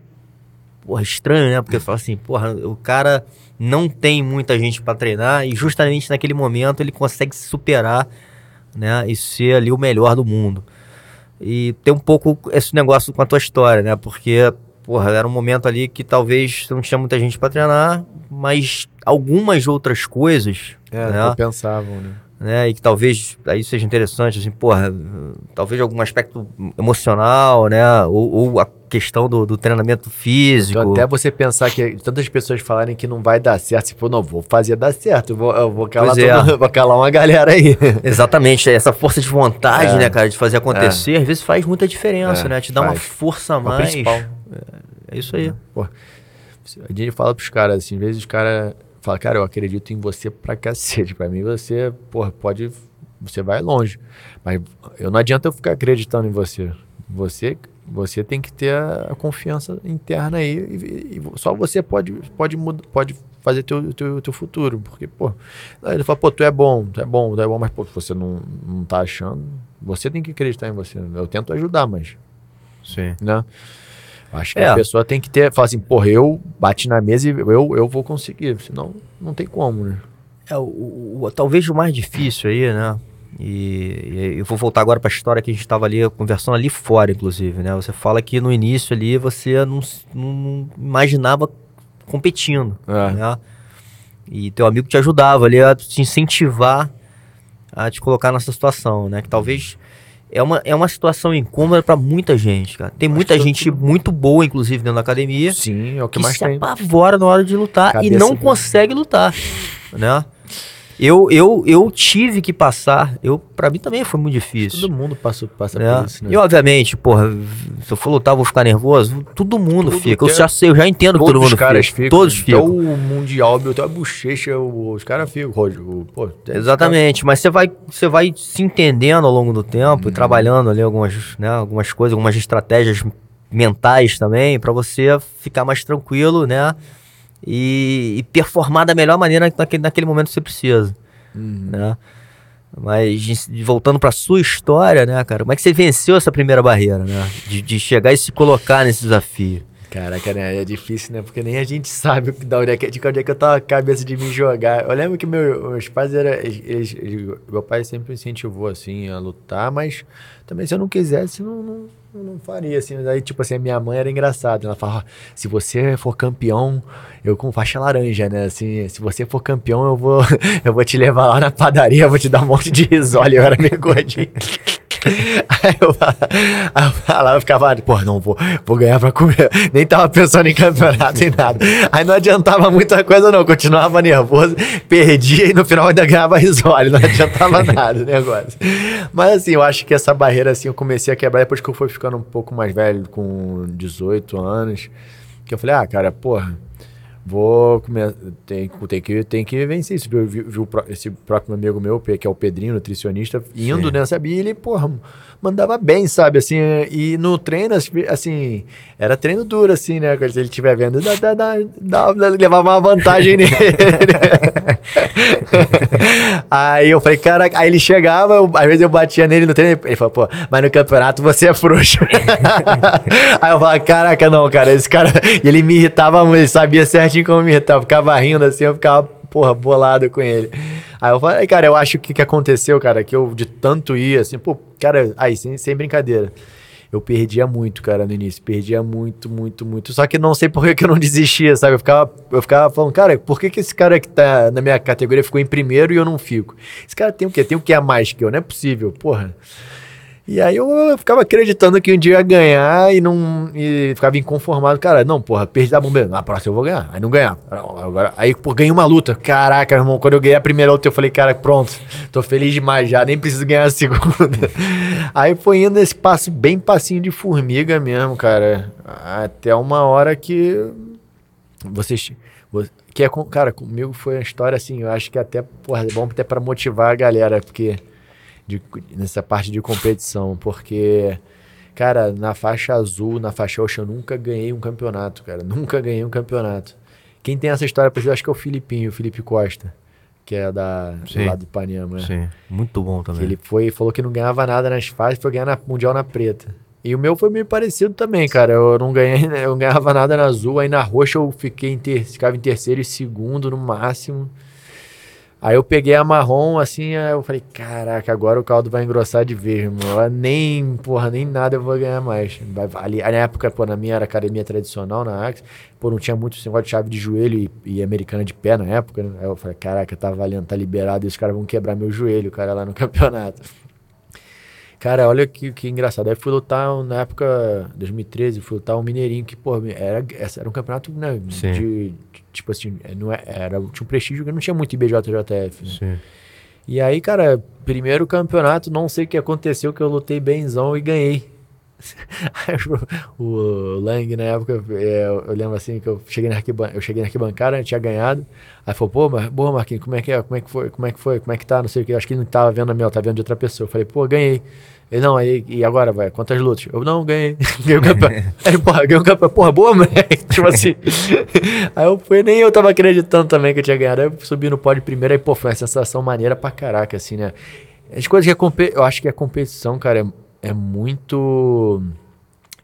porra, estranho, né? Porque fala assim, porra, o cara não tem muita gente para treinar e justamente naquele momento ele consegue se superar, né, e ser ali o melhor do mundo. E tem um pouco esse negócio com a tua história, né? Porque, porra, era um momento ali que talvez não tinha muita gente para treinar, mas algumas outras coisas, é, né? pensavam, né? Né? E que talvez aí seja interessante, assim, porra, talvez algum aspecto emocional, né? Ou, ou a questão do, do, treinamento físico. Então, até você pensar que tantas pessoas falarem que não vai dar certo, tipo, não, vou fazer dar certo, eu vou, eu vou, calar, é. vou calar uma galera aí. Exatamente, essa força de vontade, é. né, cara, de fazer acontecer, é. às vezes faz muita diferença, é, né? Te dá faz. uma força a mais. É, é isso aí. Pô, a gente fala pros caras, assim, às vezes os caras Fala, cara, eu acredito em você pra cacete. Pra mim, você, porra, pode. Você vai longe. Mas eu não adianta eu ficar acreditando em você. Você, você tem que ter a, confiança interna aí. E, e, só você pode, pode, pode fazer teu, teu, teu futuro. Porque, pô, ele fala, pô, tu é bom, tu é bom, tu é bom, mas pô, você não, não tá achando. Você tem que acreditar em você. Eu tento ajudar, mas. Sim. Né? Acho que é. a pessoa tem que ter, falar assim, porra, eu bati na mesa e eu, eu vou conseguir, senão não tem como, né? É, o, o talvez o mais difícil aí, né? E, e eu vou voltar agora para a história que a gente estava ali conversando ali fora, inclusive, né? Você fala que no início ali você não, não imaginava competindo, é. né? E teu amigo te ajudava ali a te incentivar a te colocar nessa situação, né? Que talvez é uma, é uma situação incômoda para muita gente, cara. Tem muita gente muito boa, inclusive, dentro da academia. Sim, é o que, que mais se tem. apavora na hora de lutar Cabeça e não consegue lutar, né? Eu, eu, eu tive que passar, eu para mim também foi muito difícil. Todo mundo passa, passa é. por isso, né? E obviamente, porra, se eu for lutar, eu vou ficar nervoso. Todo mundo Tudo fica. Eu já sei, eu já entendo que todo mundo caras fica. Ficam. Todos ficam. Até o Mundial, até a bochecha, os caras ficam, Pô, Exatamente, mas você vai, você vai se entendendo ao longo do tempo hum. e uhum. trabalhando ali algumas, né, algumas coisas, algumas estratégias mentais também, para você ficar mais tranquilo, né? E, e performar da melhor maneira naquele, naquele momento que você precisa. Uhum. Né? Mas voltando para sua história, né, cara? Como é que você venceu essa primeira barreira, né? De, de chegar e se colocar nesse desafio. Caraca, né? É difícil, né? Porque nem a gente sabe da onde é que, de onde é que eu tava a cabeça de me jogar. Eu lembro que meu, meus pais eram. Eles, eles, meu pai sempre incentivou, assim, a lutar, mas também se eu não quisesse, não, não, não faria, assim. Mas aí, tipo assim, a minha mãe era engraçada. Ela falava: se você for campeão, eu com faixa laranja, né? Assim, se você for campeão, eu vou, eu vou te levar lá na padaria, vou te dar um monte de risole. Eu era meio gordinho. Aí eu, falava, eu ficava, porra, não vou, vou ganhar pra comer. Nem tava pensando em campeonato nem nada. Aí não adiantava muita coisa, não. Continuava nervoso, perdia e no final ainda ganhava risole. Não adiantava nada o negócio. Mas assim, eu acho que essa barreira assim eu comecei a quebrar depois que eu fui ficando um pouco mais velho, com 18 anos. Que eu falei, ah, cara, porra vou tem, tem, que, tem que vencer isso. Viu, viu esse próprio amigo meu, que é o Pedrinho, nutricionista, indo Sim. nessa e ele, porra, mandava bem, sabe? Assim, e no treino, assim, era treino duro, assim, né? Se ele estiver vendo, dá, dá, dá, levava uma vantagem nele. aí eu falei, cara, aí ele chegava, eu, às vezes eu batia nele no treino, ele falou, pô, mas no campeonato você é frouxo. aí eu falava, caraca, não, cara, esse cara, e ele me irritava muito, ele sabia certinho como me irritava, ficava rindo assim, eu ficava, porra, bolado com ele. Aí eu falei, cara, eu acho que que aconteceu, cara, que eu de tanto ir, assim, pô, cara, aí, sem, sem brincadeira. Eu perdia muito, cara, no início. Perdia muito, muito, muito. Só que não sei por que, que eu não desistia, sabe? Eu ficava, eu ficava falando, cara, por que, que esse cara que tá na minha categoria ficou em primeiro e eu não fico? Esse cara tem o quê? Tem o que a mais que eu? Não é possível, porra. E aí eu ficava acreditando que um dia ia ganhar e não e ficava inconformado. Cara, não, porra, perdi da bombeira. Na próxima eu vou ganhar. Aí não ganhar. Agora, aí, pô, ganhei uma luta. Caraca, irmão, quando eu ganhei a primeira luta, eu falei, cara, pronto, tô feliz demais já, nem preciso ganhar a segunda. aí foi indo esse passo, bem passinho de formiga mesmo, cara. Até uma hora que vocês. Que é cara, comigo foi uma história assim, eu acho que até, porra, é bom até para motivar a galera, porque de, nessa parte de competição, porque, cara, na faixa azul, na faixa roxa, eu nunca ganhei um campeonato, cara. Nunca ganhei um campeonato. Quem tem essa história pra acho que é o Filipinho, o Felipe Costa, que é da, do lado do Ipanema. Né? Sim, muito bom também. Que ele foi falou que não ganhava nada nas fases, foi ganhar na Mundial na preta. E o meu foi meio parecido também, cara. Eu não ganhei, eu não ganhava nada na azul, aí na roxa eu fiquei em ter, ficava em terceiro e segundo no máximo. Aí eu peguei a marrom, assim, eu falei, caraca, agora o caldo vai engrossar de vez, irmão. Nem, porra, nem nada eu vou ganhar mais. Ali, na época, pô, na minha era academia tradicional, na Axe, pô, não tinha muito esse negócio de chave de joelho e, e americana de pé na época, né? Aí eu falei, caraca, tá valendo, tá liberado, e os caras vão quebrar meu joelho, cara, lá no campeonato. Cara, olha que, que engraçado. Aí fui lutar na época, 2013, fui lutar um Mineirinho, que, pô, era, era um campeonato né, de, de, Tipo assim, é, não é, era, tinha um prestígio que não tinha muito IBJJF. Né? Sim. E aí, cara, primeiro campeonato, não sei o que aconteceu, que eu lutei benzão e ganhei. o Lang na época, é, eu lembro assim que eu cheguei na arquibancada, eu cheguei na arquibancada, tinha ganhado. Aí falou, pô, mas, boa, Marquinhos, como é que é? Como é que foi? Como é que foi? Como é que tá? Não sei o que. Acho que ele não tava vendo a minha, tava vendo de outra pessoa. Eu falei, pô, ganhei. Ele, não, aí, e agora, vai? Quantas lutas? Eu, não, ganhei. ganhei o campeonato. aí, porra, ganhei o campeonato. Porra, boa, moleque. tipo assim. aí eu fui, nem eu tava acreditando também que eu tinha ganhado. Aí eu subi no pódio primeiro, aí, pô, foi uma sensação maneira pra caraca, assim, né? As coisas que é, eu acho que a competição, cara, é, é muito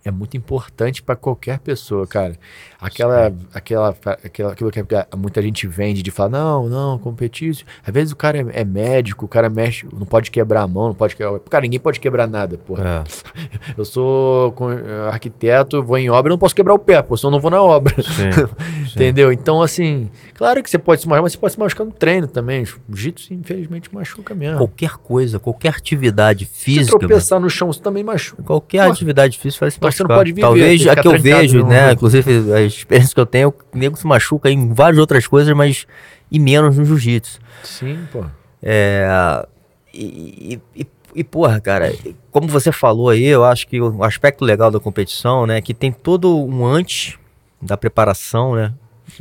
é muito importante para qualquer pessoa, cara. Aquela, aquela, aquela, aquilo que muita gente vende de falar, não, não, competir. Às vezes o cara é, é, médico, o cara mexe, não pode quebrar a mão, não pode quebrar. Cara, ninguém pode quebrar nada, porra. É. Eu sou arquiteto, vou em obra, não posso quebrar o pé, pô, senão eu não vou na obra. Entendeu? Então, assim, claro que você pode se machucar, mas você pode se machucar no treino também. Jiu-jitsu, infelizmente, machuca mesmo. Qualquer coisa, qualquer atividade física. Se tropeçar no chão, você também machuca. Qualquer atividade física faz se machucar. Você não pode viver. Talvez a que eu vejo, né? Inclusive, a experiência que eu tenho, o nego se machuca em várias outras coisas, mas e menos no jiu-jitsu. Sim, pô. É, e, e, e, porra, cara, como você falou aí, eu acho que o aspecto legal da competição, né, que tem todo um antes da preparação, né?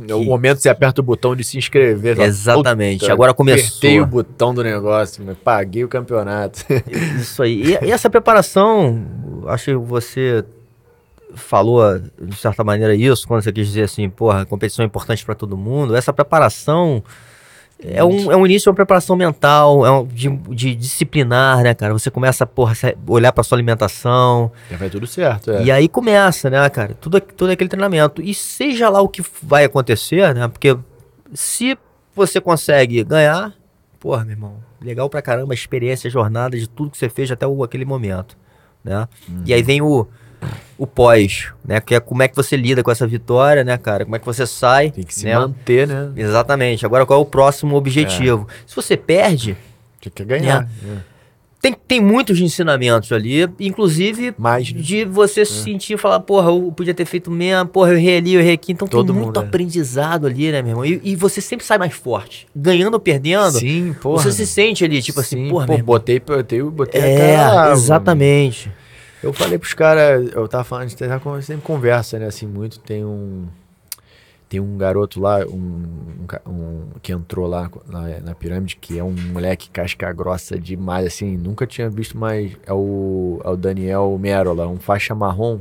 É o momento que você aperta o botão de se inscrever. Exatamente. Agora começou. Apertei o botão do negócio, né? paguei o campeonato. Isso aí. E, e, essa preparação, acho que você falou, de certa maneira, isso, quando você quis dizer assim, porra, competição é importante para todo mundo. Essa preparação é um, é um início de uma preparação mental, é um, de, de disciplinar, né, cara? Você começa a olhar para sua alimentação. Já vai tudo certo, é. E aí começa, né, cara? Tudo, tudo aquele treinamento. E seja lá o que vai acontecer, né? Porque se você consegue ganhar, porra, meu irmão, legal pra caramba a experiência, a jornada de tudo que você fez até o, aquele momento, né? Uhum. E aí vem o o pós, né? Que é como é que você lida com essa vitória, né, cara? Como é que você sai. Tem que se né? manter, né? Exatamente. Agora, qual é o próximo objetivo? É. Se você perde. Você quer ganhar. Né? É. Tem, tem muitos ensinamentos ali, inclusive Mais, né? de você é. se sentir e falar, porra, eu podia ter feito mesmo, porra, eu errei ali, eu errei aqui. Então Todo tem muito é. aprendizado ali, né, meu irmão? E, e, você sempre sai mais forte. Ganhando ou perdendo, Sim, porra. você se sente ali, tipo assim, Sim, assim, porra, pô, botei, botei, botei é, a cara. Exatamente. Mano. Eu falei pros caras, eu tava falando, a gente sempre conversa, né, assim, muito, tem um tem um garoto lá, um, um, um que entrou lá na, na, pirâmide, que é um moleque casca grossa demais, assim, nunca tinha visto mais, é o, é o Daniel Merola, um faixa marrom.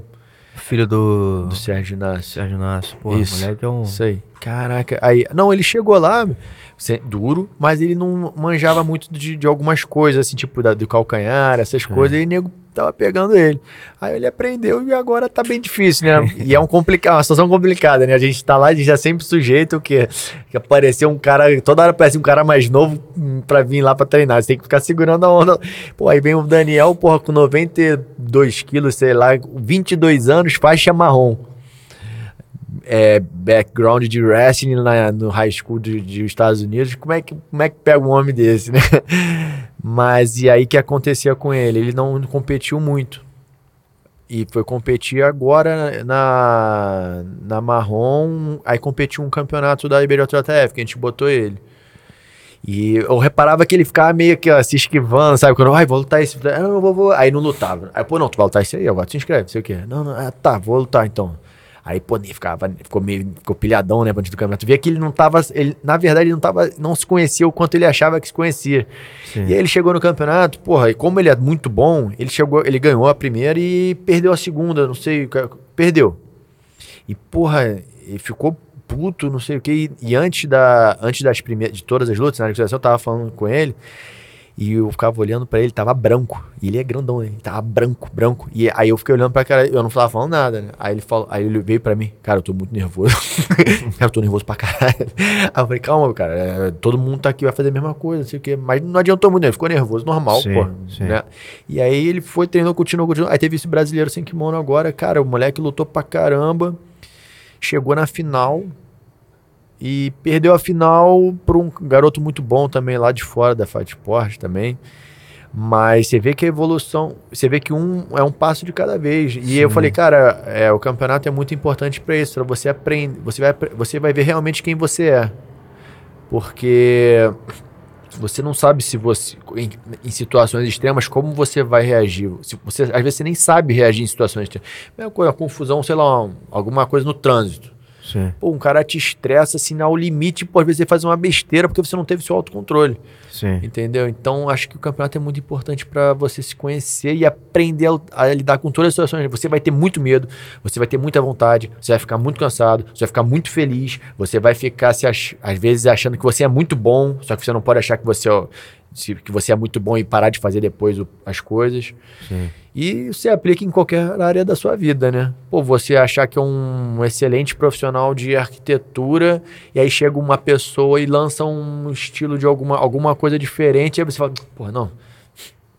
Filho do... Do Sérgio Inácio. Sérgio Inácio, pô, Isso, moleque é um... Isso aí. Caraca, aí, não, ele chegou lá, duro, mas ele não manjava muito de, de algumas coisas, assim, tipo da, do calcanhar, essas é. coisas, e nego tava pegando ele. Aí ele aprendeu e agora tá bem difícil, né? e é um complicado, uma situação complicada, né? A gente tá lá, a gente é sempre sujeito que, que aparecer um cara, toda hora aparece um cara mais novo pra vir lá pra treinar. Você tem que ficar segurando a onda. Pô, aí vem o Daniel, porra, com 92 quilos, sei lá, 22 anos, faixa marrom. É, background de wrestling na, no high school dos Estados Unidos, como é, que, como é que pega um homem desse, né? Mas e aí que acontecia com ele? Ele não competiu muito. E foi competir agora na, na Marrom, aí competiu um campeonato da IBJJF, que a gente botou ele. E eu reparava que ele ficava meio que ó, se esquivando, sabe? Quando, ai, vou lutar esse. Não, vou, vou. Aí não lutava. Aí, pô, não, tu vai lutar esse aí, agora te inscreve, sei o quê. Não, não, ah, tá, vou lutar então. Aí, pô, ele ficava, ficou meio, ficou pilhadão, né, antes do campeonato. Via que ele não tava, ele, na verdade, ele não tava, não se conhecia o quanto ele achava que se conhecia. Sim. E aí ele chegou no campeonato, porra, e como ele é muito bom, ele chegou, ele ganhou a primeira e perdeu a segunda, não sei, perdeu. E, porra, ele ficou puto, não sei o que. E, e antes, da, antes das primeiras, de todas as lutas, na negociação, eu tava falando com ele. E eu ficava olhando para ele, tava branco. E ele é grandão, né? Ele tava branco, branco. E aí eu fiquei olhando pra cara, eu não tava falando nada, né? Aí ele falou, aí ele veio pra mim, cara, eu tô muito nervoso. cara, eu tô nervoso pra caralho. Aí eu falei, calma, cara, é, todo mundo tá aqui, vai fazer a mesma coisa, não sei o quê. Mas não adiantou muito, né? Ele ficou nervoso, normal, sim, pô. Sim. Né? E aí ele foi, treinou, continuou, continuou. Aí teve esse brasileiro sem kimono agora, cara, o moleque lutou pra caramba. Chegou na final, e perdeu a final para um garoto muito bom também lá de fora da Fight Sport também. Mas você vê que a evolução, você vê que um é um passo de cada vez. E Sim. eu falei, cara, é, o campeonato é muito importante para isso, para você aprender, você vai, você vai ver realmente quem você é. Porque você não sabe se você em, em, situações extremas como você vai reagir. Se você às vezes você nem sabe reagir em situações extremas. Mesma coisa, confusão, sei lá, alguma coisa no trânsito. Sim. Pô, um cara te estressa assim ao limite, pô, às vezes você faz uma besteira porque você não teve seu autocontrole. Sim. Entendeu? Então acho que o campeonato é muito importante para você se conhecer e aprender a, a, lidar com todas as situações. Você vai ter muito medo, você vai ter muita vontade, você vai ficar muito cansado, você vai ficar muito feliz, você vai ficar se ach... às vezes achando que você é muito bom, só que você não pode achar que você, ó, que você é muito bom e parar de fazer depois o, as coisas. Sim. E você aplica em qualquer área da sua vida, né? Pô, você achar que é um excelente profissional de arquitetura e aí chega uma pessoa e lança um estilo de alguma, alguma coisa diferente, aí você fala, pô, não,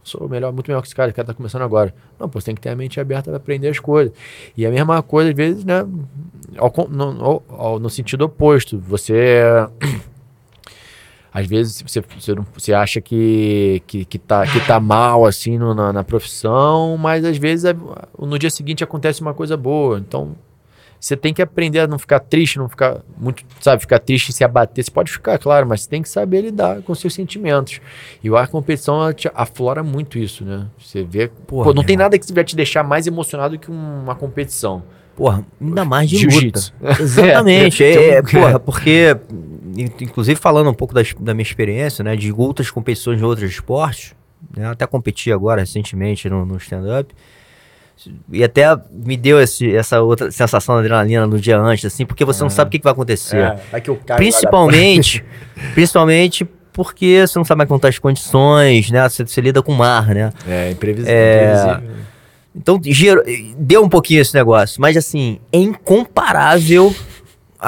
sou melhor, muito melhor que esse cara, esse cara tá começando agora. Não, pô, você tem que ter a mente aberta para aprender as coisas. E a mesma coisa, às vezes, né, ao, no, ao, no sentido oposto, você às vezes você, você, não, você acha que, que, que, tá, que tá mal assim no, na, na, profissão, mas às vezes é, no dia seguinte acontece uma coisa boa. Então você tem que aprender a não ficar triste, não ficar muito, sabe, ficar triste e se abater. Você pode ficar, claro, mas você tem que saber lidar com seus sentimentos. E a competição aflora muito isso, né? Você vê, Porra, pô, não tem nada que vai te deixar mais emocionado que uma competição. Porra, ainda mais de luta. Exatamente. é, é, porra, porque inclusive falando um pouco das, da minha experiência, né, de outras competições de outros esportes, né, até competi agora recentemente no, no stand-up, e até me deu esse, essa outra sensação de adrenalina no dia antes, assim, porque você não sabe o que, que vai acontecer. É, vai que principalmente, principalmente porque você não sabe mais contar as condições, né? Você, você lida com o mar, né? É, imprevisível. É, imprevisível. Então, gerou, deu um pouquinho esse negócio, mas assim, é incomparável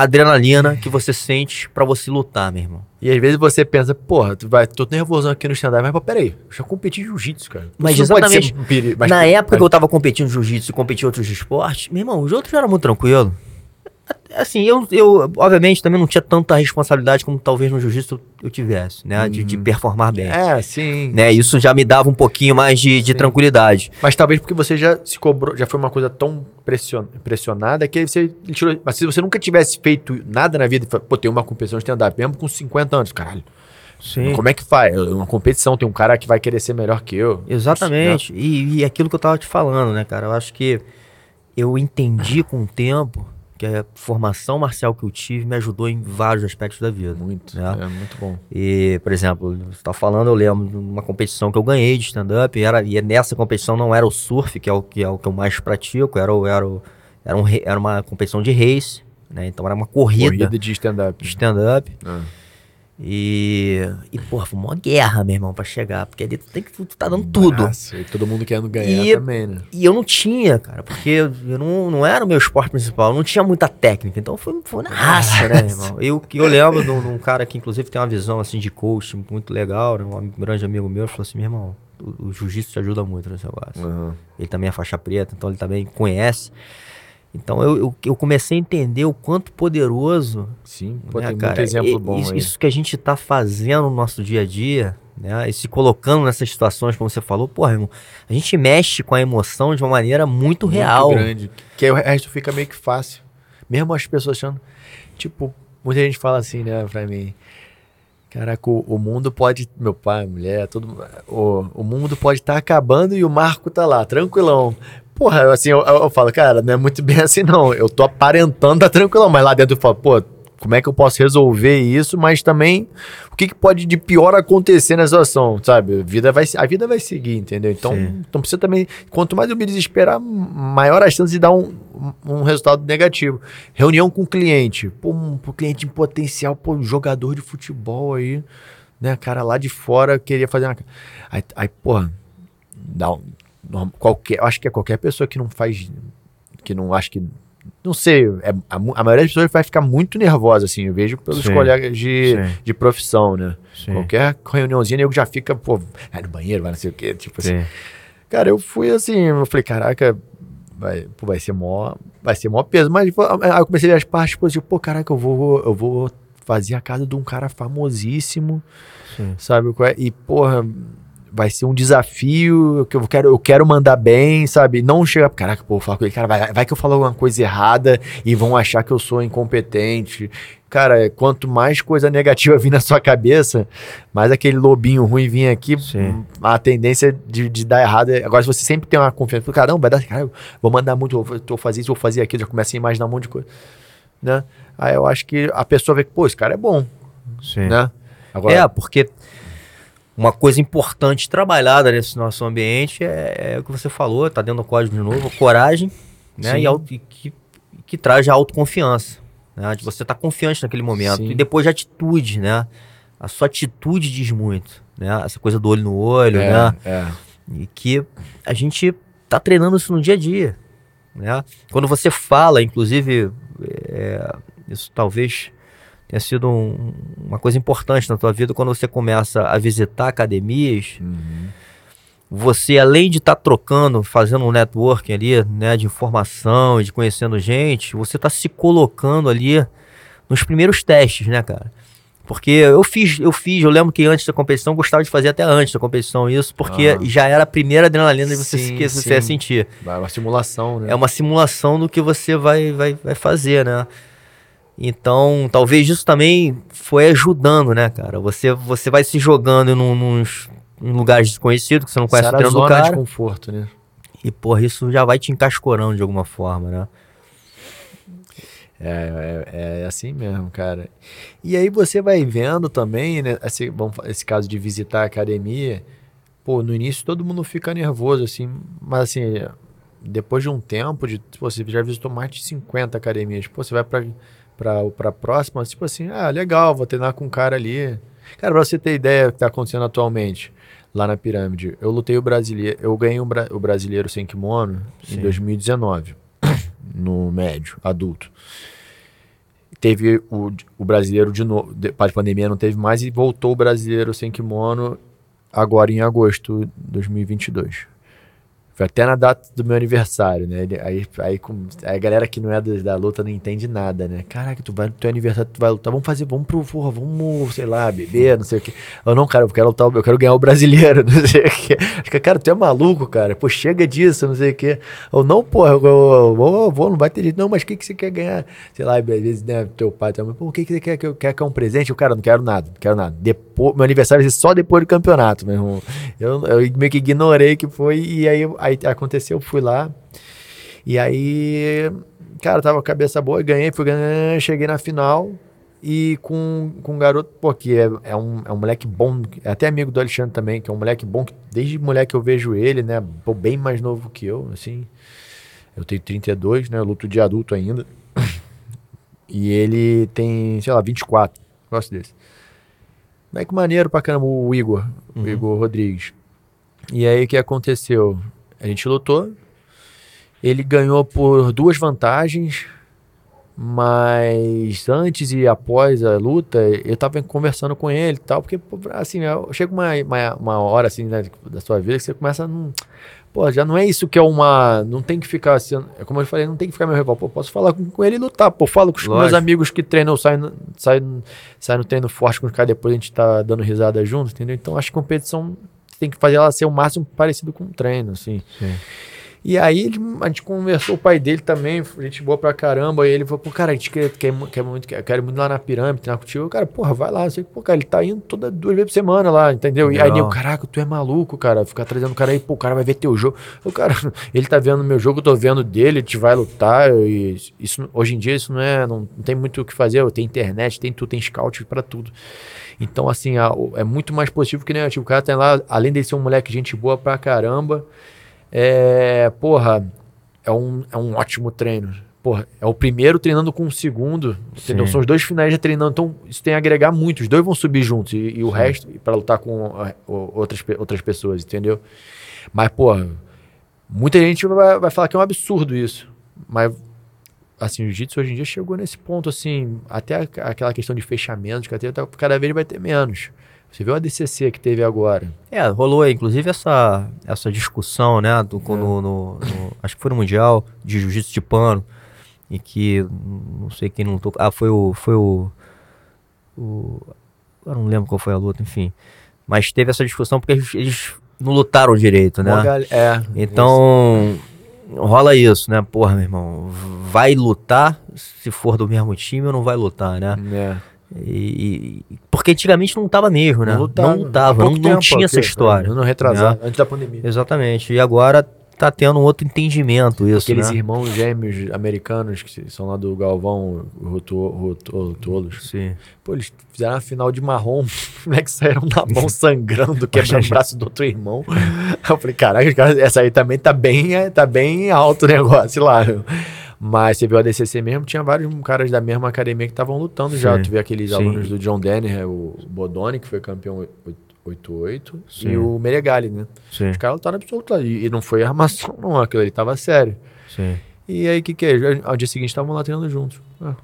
adrenalina que você sente para você lutar, meu irmão. E às vezes você pensa, porra, tu vai, tô nervoso aqui no stand-up, mas pô, peraí, eu já competi em jiu-jitsu, cara. Mas exatamente, na época mas... que eu tava competindo jiu-jitsu e competi em outros esportes, meu irmão, os outros eram muito tranquilo assim, eu, eu obviamente também não tinha tanta responsabilidade como talvez no jiu-jitsu eu tivesse, né? Uhum. De, de, uhum. performar bem. É, sim. Né? Isso já me dava um pouquinho mais de, de tranquilidade. Mas talvez porque você já se cobrou, já foi uma coisa tão pression, pressionada que você tirou. Mas se você nunca tivesse feito nada na vida, pô, tem uma competição de stand-up mesmo com 50 anos, caralho. Sim. Como é que faz? É uma competição, tem um cara que vai querer ser melhor que eu. Exatamente. E, e aquilo que eu tava te falando, né, cara? Eu acho que eu entendi com o tempo que a formação marcial que eu tive me ajudou em vários aspectos da vida. Muito, né? é muito bom. E, por exemplo, você está falando, eu lembro de uma competição que eu ganhei de stand-up, e, era, e nessa competição não era o surf, que é o que, é o que eu mais pratico, era, o, era, era, um, era uma competição de race, né? Então era uma corrida. Corrida de stand-up. De stand-up. Ah. E, e porra, foi uma guerra, meu irmão, pra chegar. Porque ali tu tem que tu, tu tá dando tudo. Nossa, e todo mundo querendo ganhar e, também, né? E eu não tinha, cara, porque eu não, não era o meu esporte principal, não tinha muita técnica. Então foi, foi na raça, né, irmão? Eu, eu lembro de um, cara que, inclusive, tem uma visão assim de coach muito legal, né? Um grande amigo meu falou assim: meu irmão, o, o jiu-jitsu te ajuda muito nesse negócio. Uhum. Ele também é faixa preta, então ele também conhece. Então eu, eu, eu, comecei a entender o quanto poderoso. Sim, pô, né, tem cara, muito exemplo bom. Isso, isso, que a gente está fazendo no nosso dia a dia, né? E se colocando nessas situações, como você falou, porra, irmão, a gente mexe com a emoção de uma maneira muito, muito real. grande. Que aí o resto fica meio que fácil. Mesmo as pessoas achando. Tipo, muita gente fala assim, né, pra mim. Caraca, o, o, mundo pode. Meu pai, mulher, todo. O, o mundo pode estar tá acabando e o Marco tá lá, tranquilão. Porra, assim, eu, eu, eu, falo, cara, não é muito bem assim, não. Eu tô aparentando tá tranquilão, mas lá dentro eu falo, pô, como é que eu posso resolver isso, mas também o que, que pode de pior acontecer na situação, sabe? A vida vai, a vida vai seguir, entendeu? Então, então precisa também, quanto mais eu me desesperar, maior a chance de dar um, um resultado negativo. Reunião com o cliente, pô, um, um cliente em potencial, pô, um jogador de futebol aí, né, cara lá de fora queria fazer uma... Aí, aí porra, dá um, qualquer, acho que é qualquer pessoa que não faz, que não acha que não sei, é, a, a, maioria das pessoas vai ficar muito nervosa, assim, eu vejo pelos sim, colegas de, de profissão, né? Sim. Qualquer reuniãozinha, eu já fica, pô, vai no banheiro, vai não sei o quê, tipo sim. assim. Cara, eu fui assim, eu falei, caraca, vai, pô, vai ser mó, vai ser mó peso, mas pô, aí eu comecei a ver as partes positivas, pô, caraca, eu vou, eu vou fazer a casa de um cara famosíssimo, sabe? É? E, porra, vai ser um desafio, que eu quero, eu quero mandar bem, sabe? Não chegar, caraca, pô, falar com ele, cara, vai, vai que eu falo alguma coisa errada e vão achar que eu sou incompetente. Cara, quanto mais coisa negativa vir na sua cabeça, mais aquele lobinho ruim vir aqui, Sim. a tendência de, de dar errado. É, agora, se você sempre tem uma confiança, cara, não, vai dar, cara, vou mandar muito, vou, vou fazer isso, vou fazer aquilo, já começa a imaginar um monte de coisa, né? Aí eu acho que a pessoa vê que, pô, esse cara é bom, Sim. né? Agora, é, porque uma coisa importante trabalhada nesse nosso ambiente é, é o que você falou, tá dentro do código de novo, coragem, né? E, e que, que traz a autoconfiança. Né? De você estar tá confiante naquele momento. Sim. E depois de atitude, né? A sua atitude diz muito, né? Essa coisa do olho no olho, é, né? É. E que a gente tá treinando isso no dia a dia, né? Quando você fala, inclusive, é, isso talvez tenha sido um, uma coisa importante na tua vida quando você começa a visitar academias. Uhum. Você, além de estar tá trocando, fazendo um networking ali, né, de informação, de conhecendo gente, você está se colocando ali nos primeiros testes, né, cara? Porque eu fiz, eu fiz, eu lembro que antes da competição, gostava de fazer até antes da competição isso, porque ah. já era a primeira adrenalina que você, sim, que você ia sentir. É uma simulação, né? É uma simulação do que você vai, vai, vai fazer, né? Então, talvez isso também foi ajudando, né, cara? Você, você vai se jogando num, nos, em lugares desconhecidos, que você não conhece o treino do cara. de conforto, né? E, porra, isso já vai te encascorando de alguma forma, né? É, é, é, assim mesmo, cara. E aí você vai vendo também, né? Esse, bom, esse caso de visitar a academia. Pô, no início todo mundo fica nervoso, assim. Mas assim, depois de um tempo, de, pô, você já visitou mais de 50 academias. Pô, você vai pra para a próxima, tipo assim, ah, legal, vou treinar com um cara ali. Cara, pra você ter ideia do que está acontecendo atualmente lá na pirâmide, eu lutei o brasileiro, eu ganhei o, bra o brasileiro sem kimono Sim. em 2019, no médio, adulto. Teve o, o brasileiro de novo, depois da pandemia não teve mais, e voltou o brasileiro sem kimono agora em agosto de 2022. Foi até na data do meu aniversário, né? Aí, aí, aí a galera que não é da, da, luta não entende nada, né? Caraca, tu vai no teu aniversário, tu vai lutar, vamos fazer, vamos pro, porra, vamos, sei lá, beber, não sei o quê. Eu não, cara, eu quero lutar, eu quero ganhar o brasileiro, não sei o quê. Que, cara, tu é maluco, cara. Pô, chega disso, não sei o quê. Ou não, porra, eu, eu, vou, não vai ter jeito. Não, mas o que, que você quer ganhar? Sei lá, às vezes, né, teu pai, tua mãe, pô, o que, que você quer? Quer, quer um presente? Eu, cara, não quero nada, não quero nada. Depois, meu aniversário vai ser só depois do campeonato, meu irmão. Eu, eu meio que ignorei que foi, e aí, aí aconteceu fui lá. E aí, cara, tava com a cabeça boa, ganhei, fui ganhando, cheguei na final. E com, com um garoto, pô, que é, é, um, é um moleque bom, é até amigo do Alexandre também, que é um moleque bom, que desde moleque eu vejo ele, né? Pô, bem mais novo que eu, assim. Eu tenho 32, né? Eu luto de adulto ainda. E ele tem, sei lá, 24. Gosto desse. Moleque maneiro pra caramba, o Igor, uhum. o Igor Rodrigues. E aí o que aconteceu? A gente lutou. Ele ganhou por duas vantagens. Mas antes e após a luta, eu tava conversando com ele e tal, porque, assim, chega uma, uma, uma hora, assim, né, da sua vida que você começa a. Não, pô, já não é isso que é uma. Não tem que ficar assim. É como eu falei, não tem que ficar meu rival. Pô, posso falar com, com ele e lutar. Pô, falo com os Lógico. meus amigos que treinam, saem, saem, saem no treino forte com os caras, depois a gente tá dando risada junto, entendeu? Então acho que competição tem que fazer ela ser o máximo parecido com um treino, assim. Sim. E aí a gente conversou, o pai dele também, gente boa pra caramba. E ele falou, pô, cara, a gente quer, quer, quer muito, quer, quer muito lá na pirâmide, contigo. Eu, cara, porra, vai lá. Eu sei, pô, cara, ele tá indo toda duas vezes por semana lá, entendeu? E aí eu, caraca, tu é maluco, cara. Ficar trazendo o cara aí, pô, o cara vai ver teu jogo. O cara, ele tá vendo meu jogo, eu tô vendo dele, a gente vai lutar. E isso, hoje em dia isso não é, não, não tem muito o que fazer. Tem internet, tem tudo, tem scout para tudo. Então, assim, a, é muito mais positivo que negativo. O cara tá lá, além de ser um moleque gente boa pra caramba. É, porra, é um, é um ótimo treino. Porra, é o primeiro treinando com o segundo, entendeu? São os dois finais já treinando, então isso tem a agregar muito. Os dois vão subir juntos e, e o Sim. resto para lutar com outras, outras pessoas, entendeu? Mas, porra, muita gente vai, vai falar que é um absurdo isso. Mas, assim, o jiu-jitsu hoje em dia chegou nesse ponto, assim, até aquela questão de fechamento, que até cada vez vai ter menos. Você viu a DCC que teve agora? É, rolou inclusive essa, essa discussão, né, do, é. no, no, no, acho que foi no Mundial de Jiu-Jitsu de Pano, e que, não sei quem não tocou, ah, foi o, foi o, o, eu não lembro qual foi a luta, enfim, mas teve essa discussão porque eles, eles não lutaram direito, né? É. Então, isso. rola isso, né? Porra, meu irmão, vai lutar se for do mesmo time ou não vai lutar, né? É. E, porque antigamente não tava mesmo, né? Não lutava, não, lutava, não, não tinha essa história. Não retrasar, né? antes da pandemia. Exatamente. E agora tá tendo um outro entendimento isso, Aqueles né? irmãos gêmeos americanos que são lá do Galvão Rotolos. Sim. Pô, eles fizeram a final de marrom, como é que saíram na mão sangrando, quebrando o braço do outro irmão. Eu falei, caraca, essa aí também tá bem, é, tá bem alto o negócio lá. Mas você viu a DCC mesmo, tinha vários caras da mesma academia que estavam lutando sim, já. Tu vê aqueles sim. alunos do John Denner, o Bodoni, que foi campeão 88, sim. e o Meregali, né? Sim. Os caras lutaram absoluto lá. E, não foi armação, não, aquilo ali tava sério. Sim. E aí, o que que é? Ao dia seguinte estavam lá treinando juntos. Ah.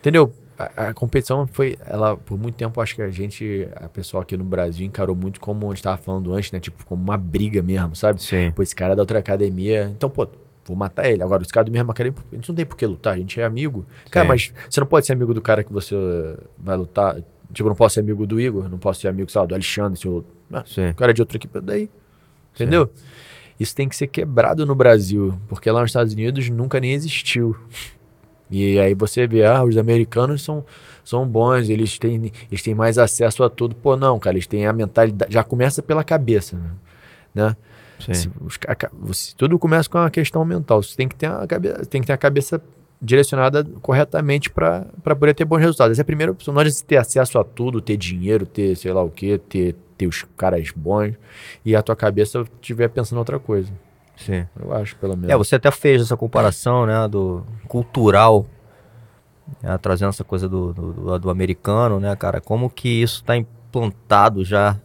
Entendeu? A, a, competição foi, ela, por muito tempo, acho que a gente, a pessoa aqui no Brasil encarou muito como a gente estava falando antes, né? Tipo, como uma briga mesmo, sabe? Sim. Pô, esse cara é da outra academia. Então, pô, vou matar ele. Agora, os caras do mesmo academia, a gente não tem por que lutar, a gente é amigo. Cara, mas você não pode ser amigo do cara que você vai lutar. Tipo, eu não posso ser amigo do Igor, não posso ser amigo, sei lá, do Alexandre, se ah, o cara é de outra equipe, daí. Entendeu? Sim. Isso tem que ser quebrado no Brasil, porque lá nos Estados Unidos nunca nem existiu. E aí você vê, ah, os americanos são, são bons, eles têm, eles têm mais acesso a tudo. Pô, não, cara, eles têm a mentalidade. Já começa pela cabeça, né? Se, você, tudo começa com uma questão mental. Você tem que ter a cabeça, tem que ter a cabeça direcionada corretamente para poder ter bons resultados. Essa é a primeira opção. Não adianta ter acesso a tudo, ter dinheiro, ter sei lá o que, ter, ter os caras bons e a tua cabeça estiver pensando outra coisa. Sim. Eu acho, pelo menos. É, você até fez essa comparação, né, do cultural, né, trazendo essa coisa do, do, do, americano, né, cara? Como que isso está implantado já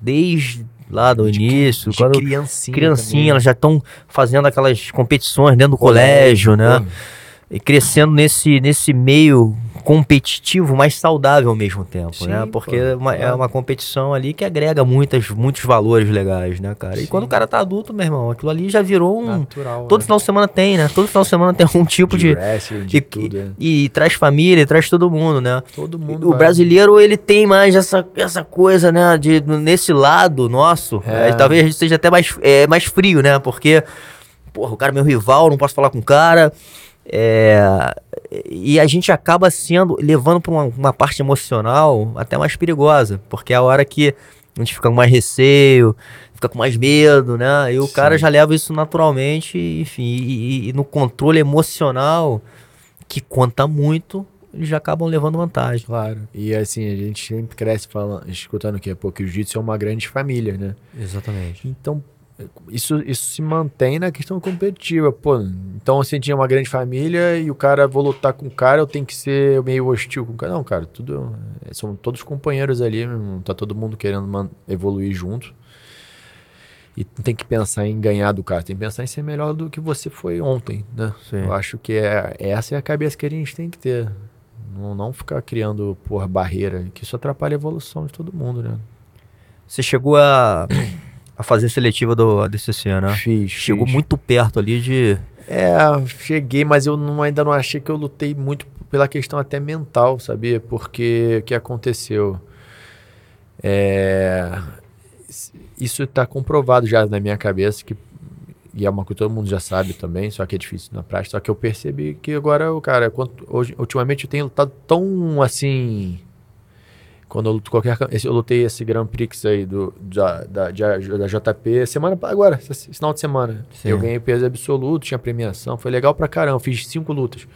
desde lá do de, início. De quando criancinha. Criancinha, elas já estão fazendo aquelas competições dentro do colégio, colégio né? E crescendo nesse, nesse meio competitivo, mas saudável ao mesmo tempo, Sim, né? Porque pô, é, uma, é uma competição ali que agrega muitas, muitos valores legais, né, cara? Sim. E quando o cara tá adulto, meu irmão, aquilo ali já virou um. Natural, todo né? final de semana tem, né? Todo final de semana tem um tipo de. de, wrestling, de e, tudo, é. e, e, traz família, traz todo mundo, né? Todo mundo. O vai. brasileiro, ele tem mais essa, essa coisa, né? De, nesse lado nosso. É. É, talvez a gente seja até mais, é, mais frio, né? Porque, porra, o cara é meu rival, não posso falar com o cara. É, e a gente acaba sendo, levando para uma, uma, parte emocional até mais perigosa, porque é a hora que a gente fica com mais receio, fica com mais medo, né? E o Sim. cara já leva isso naturalmente, enfim, e, e, no controle emocional, que conta muito, eles já acabam levando vantagem. Claro. E assim, a gente sempre cresce falando, escutando que, pô, que o jiu-jitsu é uma grande família, né? Exatamente. Então, isso, isso se mantém na questão competitiva. Pô, então você tinha uma grande família e o cara, vou lutar com o cara, eu tenho que ser meio hostil com o cara. Não, cara, tudo. São todos companheiros ali, tá todo mundo querendo evoluir junto. E tem que pensar em ganhar do cara, tem que pensar em ser melhor do que você foi ontem, né? Sim. Eu acho que é, essa é a cabeça que a gente tem que ter. Não, não ficar criando, por barreira, que isso atrapalha a evolução de todo mundo, né? Você chegou a, a fazer seletiva do ADCC, né? Fiz. Chegou fiz. muito perto ali de. É, cheguei, mas eu não, ainda não achei que eu lutei muito pela questão até mental, sabia? Porque o que aconteceu? É, isso está comprovado já na minha cabeça, que, e é uma coisa que todo mundo já sabe também, só que é difícil na prática. Só que eu percebi que agora, o cara, quanto, hoje, ultimamente eu tenho lutado tão assim. Quando eu luto qualquer. Eu lutei esse Grand Prix aí do, da, da, da, JP semana agora, esse final de semana. Sim. Eu ganhei peso absoluto, tinha premiação, foi legal pra caramba. Fiz cinco lutas.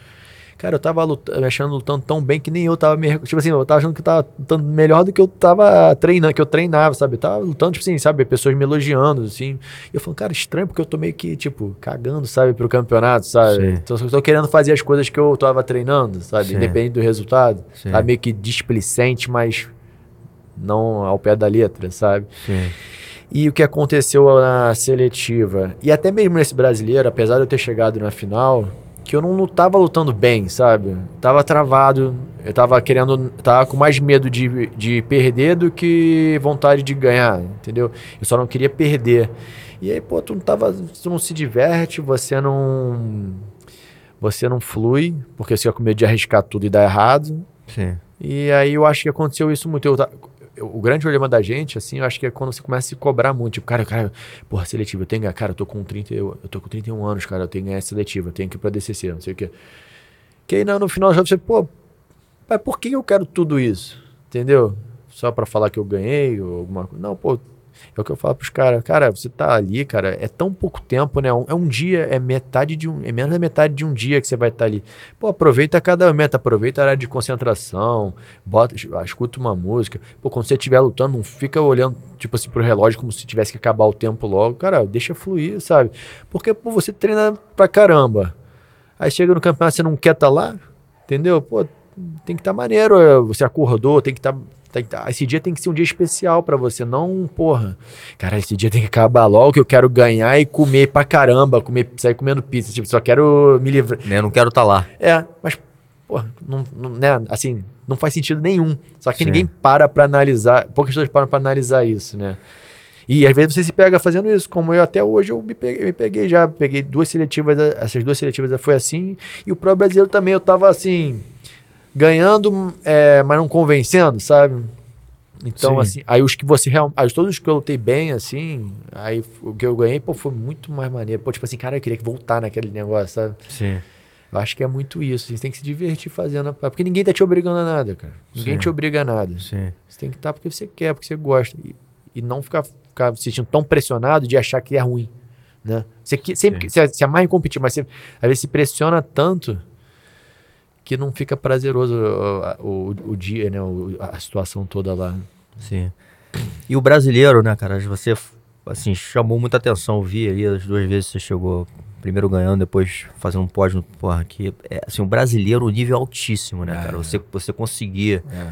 Cara, eu tava lutando, me achando lutando tão bem que nem eu tava me. Tipo assim, eu tava achando que eu tava lutando melhor do que eu tava treinando, que eu treinava, sabe? Eu tava lutando, tipo assim, sabe? Pessoas me elogiando, assim. E eu falando, cara, estranho, porque eu tô meio que, tipo, cagando, sabe, pro campeonato, sabe? Sim. Então eu tô querendo fazer as coisas que eu tava treinando, sabe? Sim. Independente do resultado. Sim. Tá meio que displicente, mas não ao pé da letra, sabe? Sim. E o que aconteceu na seletiva, e até mesmo nesse brasileiro, apesar de eu ter chegado na final, que eu não tava lutando bem, sabe? Tava travado, eu tava querendo, tava com mais medo de, de perder do que vontade de ganhar, entendeu? Eu só não queria perder. E aí, pô, tu não tava, tu não se diverte, você não você não flui, porque você fica com medo de arriscar tudo e dar errado. Sim. E aí eu acho que aconteceu isso muito. Eu o grande problema da gente, assim, eu acho que é quando você começa a se cobrar muito. Tipo, cara, cara, porra, seletiva, eu tenho. Cara, eu tô com 30, eu, eu tô com 31 anos, cara, eu tenho que ganhar eu tenho que ir pra DCC, não sei o quê. Que aí no, no final já você, pô, mas por que eu quero tudo isso? Entendeu? Só pra falar que eu ganhei ou alguma coisa. Não, pô, é o que eu falo pros caras. Cara, você tá ali, cara, é tão pouco tempo, né? É um dia, é metade de um. É menos da metade de um dia que você vai estar ali. Pô, aproveita cada meta, aproveita a área de concentração, bota, escuta uma música. Pô, quando você estiver lutando, não fica olhando, tipo assim, pro relógio como se tivesse que acabar o tempo logo. Cara, deixa fluir, sabe? Porque, pô, você treina pra caramba. Aí chega no campeonato, você não quer estar lá, entendeu? Pô, tem que estar maneiro. é, Você acordou, tem que estar. tem que tá- esse dia tem que ser um dia especial pra você, não, porra. Cara, esse dia tem que acabar logo que eu quero ganhar e comer pra caramba, comer, sair comendo pizza. Tipo, só quero me livrar. Eu não quero estar lá. É, mas, porra, não, não, né, assim, não faz sentido nenhum. Só que Sim. ninguém para pra analisar, poucas pessoas param pra analisar isso, né? E às vezes você se pega fazendo isso, como eu até hoje eu me peguei, me peguei já, peguei duas seletivas, essas duas seletivas foi assim, e o próprio brasileiro também eu tava assim, ganhando, é, mas não convencendo, sabe? Então, Sim. assim, aí os que você realmente. Todos os que eu lutei bem, assim, aí o que eu ganhei, pô, foi muito mais maneiro. Pô, tipo assim, cara, eu queria voltar naquele negócio, sabe? Sim. Eu acho que é muito isso. Você tem que se divertir fazendo. a- Porque ninguém tá te obrigando a nada, cara. Ninguém Sim. te obriga a nada. Sim. Você tem que estar porque você quer, porque você gosta. E, e não ficar, ficar se sentindo tão pressionado de achar que é ruim. Né? Você que, sempre Sim. você, você amarra em competir, mas você às vezes se pressiona tanto que não fica prazeroso o, o, o dia, né? O- a situação toda lá. Sim. E o brasileiro, né, cara? Você, assim, chamou muita atenção. Eu vi aí as duas vezes que você chegou. Primeiro ganhando, depois fazendo um pódio. Porra, que é, assim, o brasileiro, o nível altíssimo, né, É. cara? Você, você conseguir, É,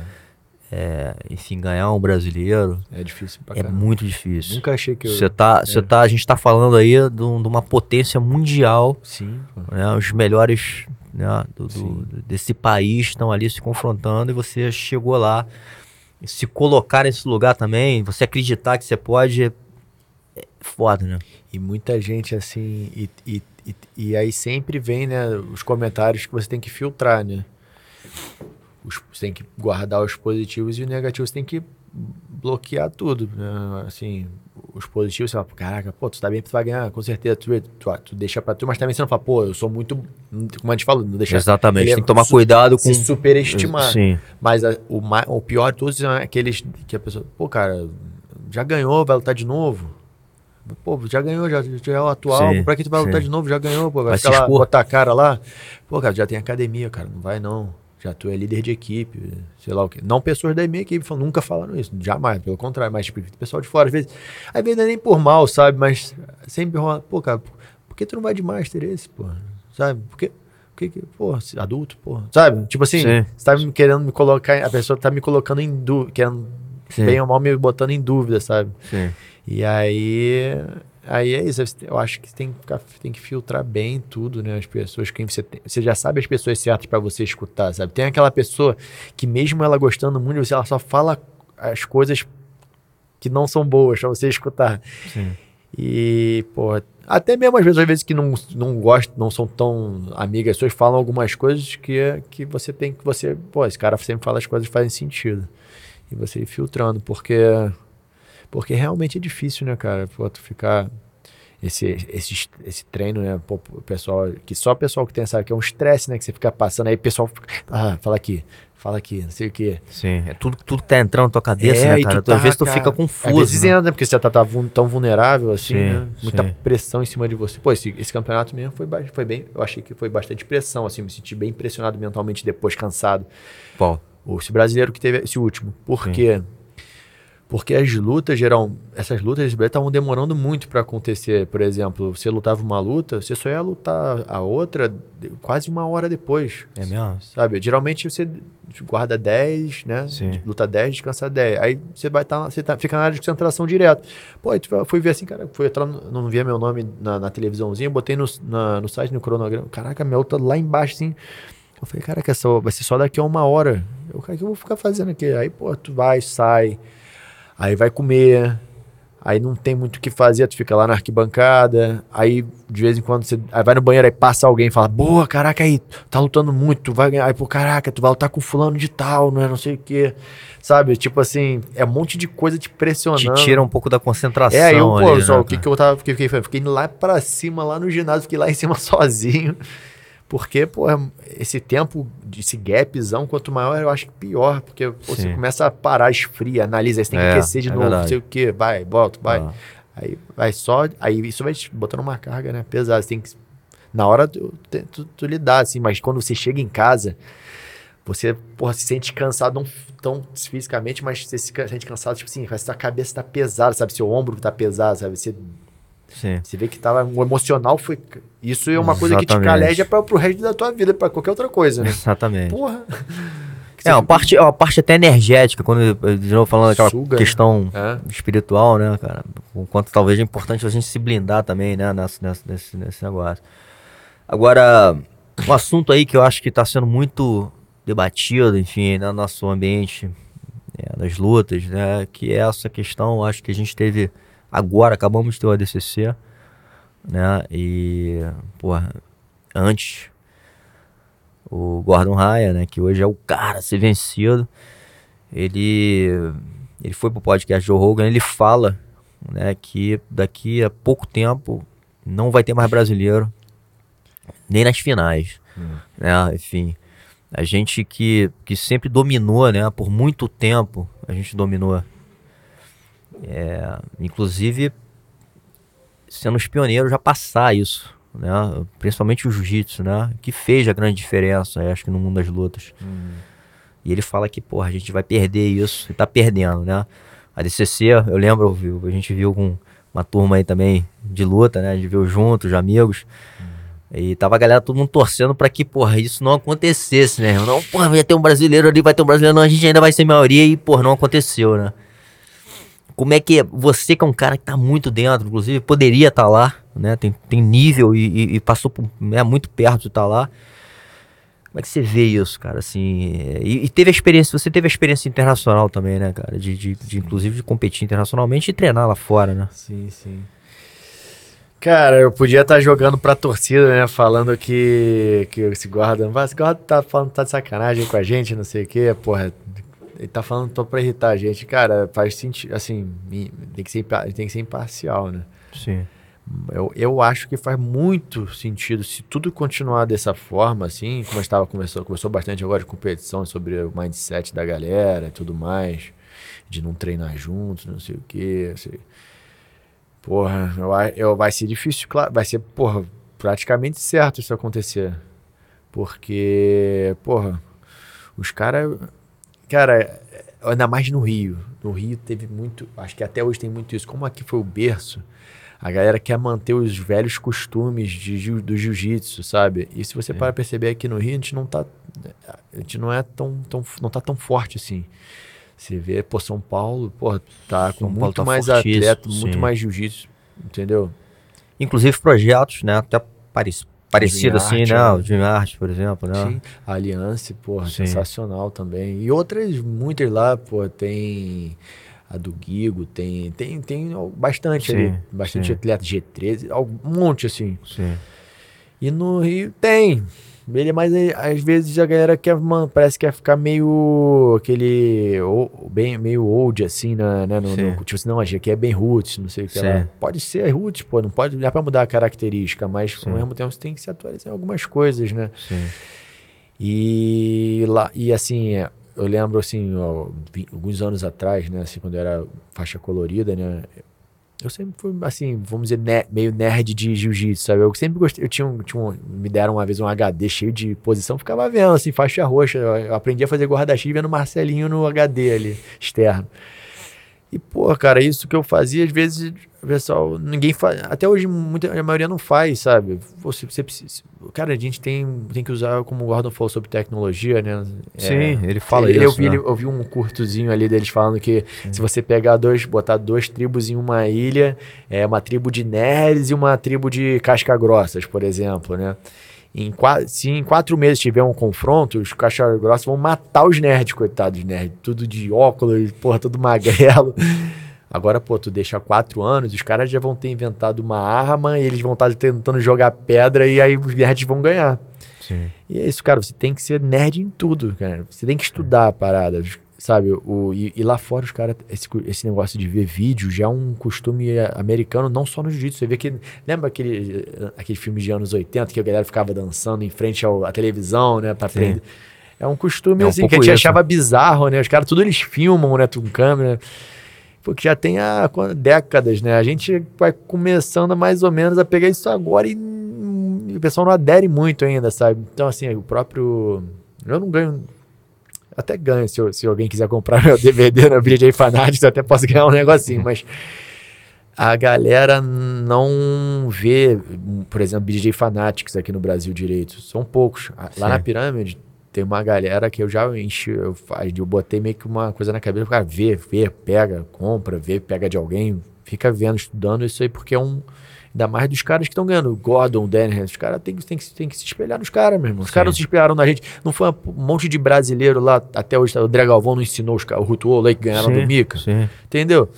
é, enfim, ganhar um brasileiro é difícil pra é caramba. muito difícil. Nunca achei que eu. Você tá, você tá, a gente tá falando aí de, um- de uma potência mundial, Sim, né? Os melhores né, do, do- desse país estão ali se confrontando e você chegou lá. Se colocar nesse lugar também, você acreditar que você pode, é foda, né? E muita gente assim. E, e, e, e aí sempre vem, né, os comentários que você tem que filtrar, né? Os, você tem que guardar os positivos e os negativos você tem que bloquear tudo. Né? Assim, os positivos você fala, caraca, pô, tu tá bem, tu vai ganhar, com certeza. Tu, tu, tu deixa pra tu, mas também você não fala, pô, eu sou muito. Como a gente não deixa. Exatamente, é tem que tomar cuidado com... Se superestimar. Sim, Mas a- o, o pior de todos são aqueles que a pessoa, pô, cara, já ganhou, vai lutar de novo. Pô, já ganhou, já, já é o atual. Sim, pra que tu vai sim. lutar de novo? Já ganhou, pô. Vai, Vai ficar lá, botar a cara lá. Pô, cara, já tem academia, cara. Não vai não. Já tu é líder de equipe, sei lá o quê. Não pessoas da minha equipe nunca falaram isso, jamais, pelo contrário, mas tipo, pessoal de fora, às vezes, às vezes não é nem por mal, sabe? Mas sempre rola, pô, cara, por que tu não vai de master esse, pô? Sabe? Por que, por que, que- pô, adulto, pô, sabe? Tipo assim, Sim. você tá me querendo me colocar, a pessoa tá me colocando em dúvida, querendo Sim. bem ou mal me botando em dúvida, sabe? Sim. E aí, aí é isso. Eu acho que tem que, ficar, tem que filtrar bem tudo, né? As pessoas, quem você tem, você já sabe as pessoas certas para você escutar, sabe? Tem aquela pessoa que mesmo ela gostando muito, você ela só fala as coisas que não são boas para você escutar. Sim. E, pô, até mesmo às vezes, às vezes que não, não gostam, não são tão amigas, as pessoas falam algumas coisas que, que você tem que você, pô, esse cara sempre fala as coisas que fazem sentido. E você ir filtrando, porque porque realmente é difícil, né, cara? Pô, tu ficar esse, esse, esse treino, né? Pô, o pessoal, que só o pessoal que tem, sabe, que é um estresse, né? Que você fica passando aí, o pessoal fica, ah, fala aqui, fala aqui, não sei o quê. Sim, é tudo, tudo tá entrando na tua cabeça, é, né, cara? Tu, tá, às vezes tu fica confuso. Às vezes né? entra, porque você tá, tá tão vulnerável, assim, sim, né? Muita sim. pressão em cima de você. Pô, esse, esse campeonato mesmo foi, foi bem, eu achei que foi bastante pressão, assim, me senti bem impressionado mentalmente depois, cansado. Qual? Esse brasileiro que teve esse último. Por quê? Porque as lutas, geral, essas lutas estavam demorando muito para acontecer. Por exemplo, você lutava uma luta, você só ia lutar a outra quase uma hora depois. É mesmo? Sabe? Geralmente você guarda 10, né? Sim. Luta 10, descansa 10. Aí você vai estar, tá, você tá, fica na área de concentração direto. Pô, aí tu foi ver assim, cara, foi entrar, não via meu nome na, na televisãozinha, botei no, na, no site, no cronograma. Caraca, minha luta lá embaixo, assim. Eu falei, caraca, essa vai ser só daqui a uma hora. Eu, cara, o que eu vou ficar fazendo aqui? Aí, pô, tu vai, sai. Aí vai comer, aí não tem muito o que fazer, tu fica lá na arquibancada, aí de vez em quando você vai no banheiro, aí passa alguém e fala, boa, caraca, aí, tá lutando muito, tu vai ganhar, aí, pô, caraca, tu vai lutar com fulano de tal, não é, não sei o quê, sabe? Tipo assim, é um monte de coisa te pressionando. Te tira um pouco da concentração É, aí eu, pô, ali, só, né, o que que eu tava, fiquei, fiquei, fiquei lá pra cima, lá no ginásio, fiquei lá em cima sozinho, porque, pô, esse tempo, esse gapzão, quanto maior, eu acho que pior. Porque pô, você começa a parar, esfria, analisa, você tem que é, aquecer de é novo, não sei o quê, vai, volta, vai. Ah. Aí vai só. Aí isso vai te botando uma carga, né? Pesada. Você tem que. Na hora tu, tu, tu lidar, assim, mas quando você chega em casa, você, porra, se sente cansado, não tão fisicamente, mas você se sente cansado, tipo assim, a cabeça tá pesada, sabe? Seu ombro tá pesado, sabe? Você Sim. Você vê que tava, o emocional foi. Isso é uma Exatamente. coisa que te caleja para pro resto da tua vida, para qualquer outra coisa, né? Exatamente. Porra. É, uma parte, uma parte até energética, quando, de novo, falando daquela Suga, né? questão né? espiritual, né, cara? O quanto talvez é importante a gente se blindar também, né, nesse, nesse, nesse negócio. Agora, um assunto aí que eu acho que está sendo muito debatido, enfim, né, no nosso ambiente é, das lutas, né, que é essa questão, acho que a gente teve Agora acabamos de ter o ADCC, né? E, porra, antes o Gordon Raya, né, que hoje é o cara a ser vencido, ele ele foi pro podcast Joe Rogan, ele fala, né, que daqui a pouco tempo não vai ter mais brasileiro nem nas finais, hum. né? Enfim, a gente que, que sempre dominou, né, por muito tempo, a gente dominou é, inclusive, sendo os pioneiros a passar isso, né? Principalmente o jiu-jitsu, né? Que fez a grande diferença, acho que no mundo das lutas. Uhum. E ele fala que, porra, a gente vai perder isso e tá perdendo, né? A DCC, eu lembro, a gente viu com uma turma aí também de luta, né? A gente viu juntos, amigos. Uhum. E tava a galera todo mundo torcendo para que, porra, isso não acontecesse, né? Não, porra, vai ter um brasileiro ali, vai ter um brasileiro, não, a gente ainda vai ser maioria e, porra, não aconteceu, né? Como é que é? Você que é um cara que tá muito dentro, inclusive poderia estar tá lá, né? Tem, tem nível e, e, e passou por, é muito perto de estar tá lá. Como é que você vê isso, cara? Assim, e, e, teve a experiência, você teve a experiência internacional também, né, cara? De, de, de, inclusive de competir internacionalmente e treinar lá fora, né? Sim, sim. Cara, eu podia estar tá jogando pra torcida, né? Falando que, que esse guarda, esse guarda tá falando tá de sacanagem com a gente, não sei o quê. Porra, ele tá falando só pra irritar a gente. Cara, faz sentido, assim, tem que ser, tem que ser imparcial, né? Sim. Eu, eu acho que faz muito sentido se tudo continuar dessa forma, assim, como a gente estava conversando, conversou bastante agora de competição sobre o mindset da galera e tudo mais, de não treinar juntos, não sei o quê. Assim. Porra, eu, eu, vai ser difícil, claro, vai ser, porra, praticamente certo isso acontecer. Porque, porra, os caras Cara, ainda mais no Rio. No Rio teve muito. Acho que até hoje tem muito isso. Como aqui foi o berço, a galera quer manter os velhos costumes de, do jiu-jitsu, sabe? E se você é. para perceber aqui no Rio, a gente não tá. A gente não é tão, tão. não tá tão forte assim. Você vê, pô, São Paulo, pô, tá com São muito tá mais atleta, muito sim. mais jiu-jitsu, entendeu? Inclusive projetos, né? Até parec- parecido assim, Arte, né? né? O Dream Art, por exemplo, né? Sim. A Aliança, porra, Sim. sensacional também. E outras, muitas lá, pô, tem a do Guigo, tem, tem, tem bastante Sim, ali, bastante sim. atleta, G13, um monte assim. Sim. E no Rio tem. Ele, mas aí, às vezes a galera quer, mano, parece que quer ficar meio aquele, ou- bem, meio old assim, né? né, no, no, tipo assim, não, aqui é bem roots, não sei o que Sim. lá. Pode ser roots, pô, não pode, dá pra mudar a característica, mas Sim. ao mesmo tempo você tem que se atualizar em algumas coisas, né? Sim. E lá, e assim, é, eu lembro assim, ó, alguns anos atrás, né, assim, quando eu era faixa colorida, né, eu sempre fui assim, vamos dizer, ne- meio nerd de jiu-jitsu, sabe? Eu sempre gostei, eu tinha, um, tinha um- me deram uma vez um HD cheio de posição, ficava vendo assim, faixa roxa, eu aprendi a fazer guarda-x vendo Marcelinho no HD ali, externo. E, pô, cara, isso que eu fazia, às vezes, o pessoal, ninguém faz. Até hoje, muita, a maioria não faz, sabe? Você, você precisa. Cara, a gente tem, tem que usar, como o Gordon falou sobre tecnologia, né? É, Sim, ele fala ele- isso. eu, vi, né? ele- eu vi um curtozinho ali deles falando que se você pegar dois, botar duas tribos em uma ilha, é uma tribo de nerds e uma tribo de casca-grossas, por exemplo, né? Em qua- se em quatro meses tiver um confronto, os casca-grossas vão matar os nerds, coitados nerds. Tudo de óculos, porra, tudo magrelo. Agora, pô, tu deixa quatro anos, os caras já vão ter inventado uma arma, e eles vão estar tentando jogar pedra e aí os nerds vão ganhar. Sim. E é isso, cara, você tem que ser nerd em tudo, cara. Você tem que estudar a parada, sabe? O, e, e lá fora os caras, esse, esse negócio de ver vídeo já é um costume americano, não só no jiu-jitsu. Você vê que, lembra aquele, aquele filme de anos 80 que a galera ficava dançando em frente ao- à televisão, né, pra Sim. aprender? É um costume, É um assim, que a gente isso. achava bizarro, né? Os caras, tudo eles filmam, né, com câmera. Porque já tem há décadas, né? A gente vai começando mais ou menos a pegar isso agora e, hum, o pessoal não adere muito ainda, sabe? Então, assim, o próprio. Eu não ganho. Até ganho, se, eu- se alguém quiser comprar meu DVD na BJ Fanatics, eu até posso ganhar um negocinho, mas a galera não vê, por exemplo, BJ Fanatics aqui no Brasil direito. São poucos. Lá Sim. na pirâmide tem uma galera que eu já enchi, eu, eu botei meio que uma coisa na cabeça, o cara vê, vê, pega, compra, vê, pega de alguém, fica vendo, estudando isso aí, porque é um. Ainda mais dos caras que estão ganhando. O Gordon, o Daniel, os caras têm que, tem que, tem que se espelhar nos caras, meu irmão. Os Sim. caras não se espelharam na gente. Não foi um monte de brasileiro lá, até hoje, o André Galvão não ensinou os caras, o Rutuolo aí que ganharam do Mica. Sim. Entendeu?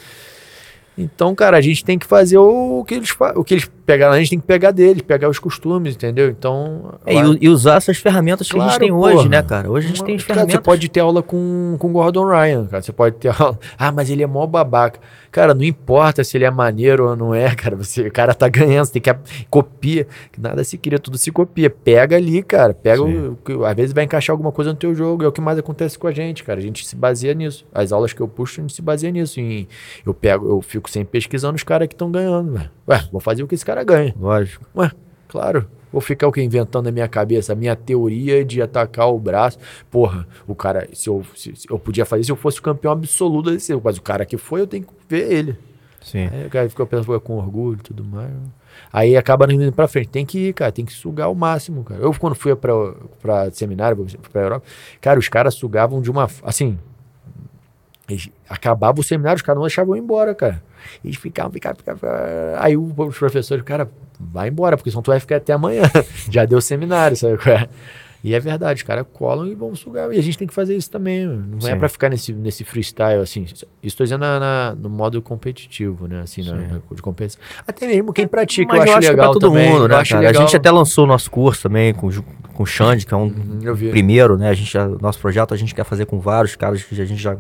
Então, cara, a gente tem que fazer o que eles, o que eles pegaram, a gente tem que pegar deles, pegar os costumes, entendeu? Então. É, lá- e, e usar essas ferramentas que a gente tem hoje, porra. né, cara? Hoje a gente Uma- tem as cara, ferramentas. Você pode ter aula com, com o Gordon Ryan, cara. Você pode ter aula. Ah, mas ele é mó babaca. Cara, não importa se ele é maneiro ou não é, cara. Você, o cara tá ganhando, você tem que. Copia. Nada se cria, tudo se copia. Pega ali, cara. Pega o, o Às vezes vai encaixar alguma coisa no teu jogo. É o que mais acontece com a gente, cara. A gente se baseia nisso. As aulas que eu puxo, a gente se baseia nisso. Em- eu pego, eu fico sempre pesquisando os caras que estão ganhando, velho. Ué, vou fazer o que esse cara ganha. Lógico. Ué, claro. Vou ficar o que? Inventando na minha cabeça a minha teoria de atacar o braço. Porra, o cara, se eu, se- se eu podia fazer se eu fosse o campeão absoluto desse, mas o cara que foi, eu tenho que ver ele. Sim. Aí o cara ficou pensando com orgulho e tudo mais. Aí acaba não indo pra frente. Tem que ir, cara, tem que sugar o máximo, cara. Eu, quando fui pra, pra seminário, pra Europa, cara, os caras sugavam de uma. Assim, acabava o seminário, os caras não deixavam eu ir embora, cara. Eles ficavam, ficavam, ficavam. Aí os professores, cara, vai embora, porque senão tu vai ficar até amanhã. Já deu seminário, sabe qual é? E é verdade, os caras colam e vão sugar. E a gente tem que fazer isso também. Não é Sim. pra ficar nesse, nesse freestyle, assim. Isso estou dizendo na, na- no modo competitivo, né? Assim, na, na- de competição. Até mesmo quem pratica, Mas eu acho que legal pra todo também. mundo, eu né, acho cara? A gente até lançou o nosso curso também com, com o Xande, que é um Uhum, eu primeiro, né? A gente nosso projeto a gente quer fazer com vários caras que a gente já,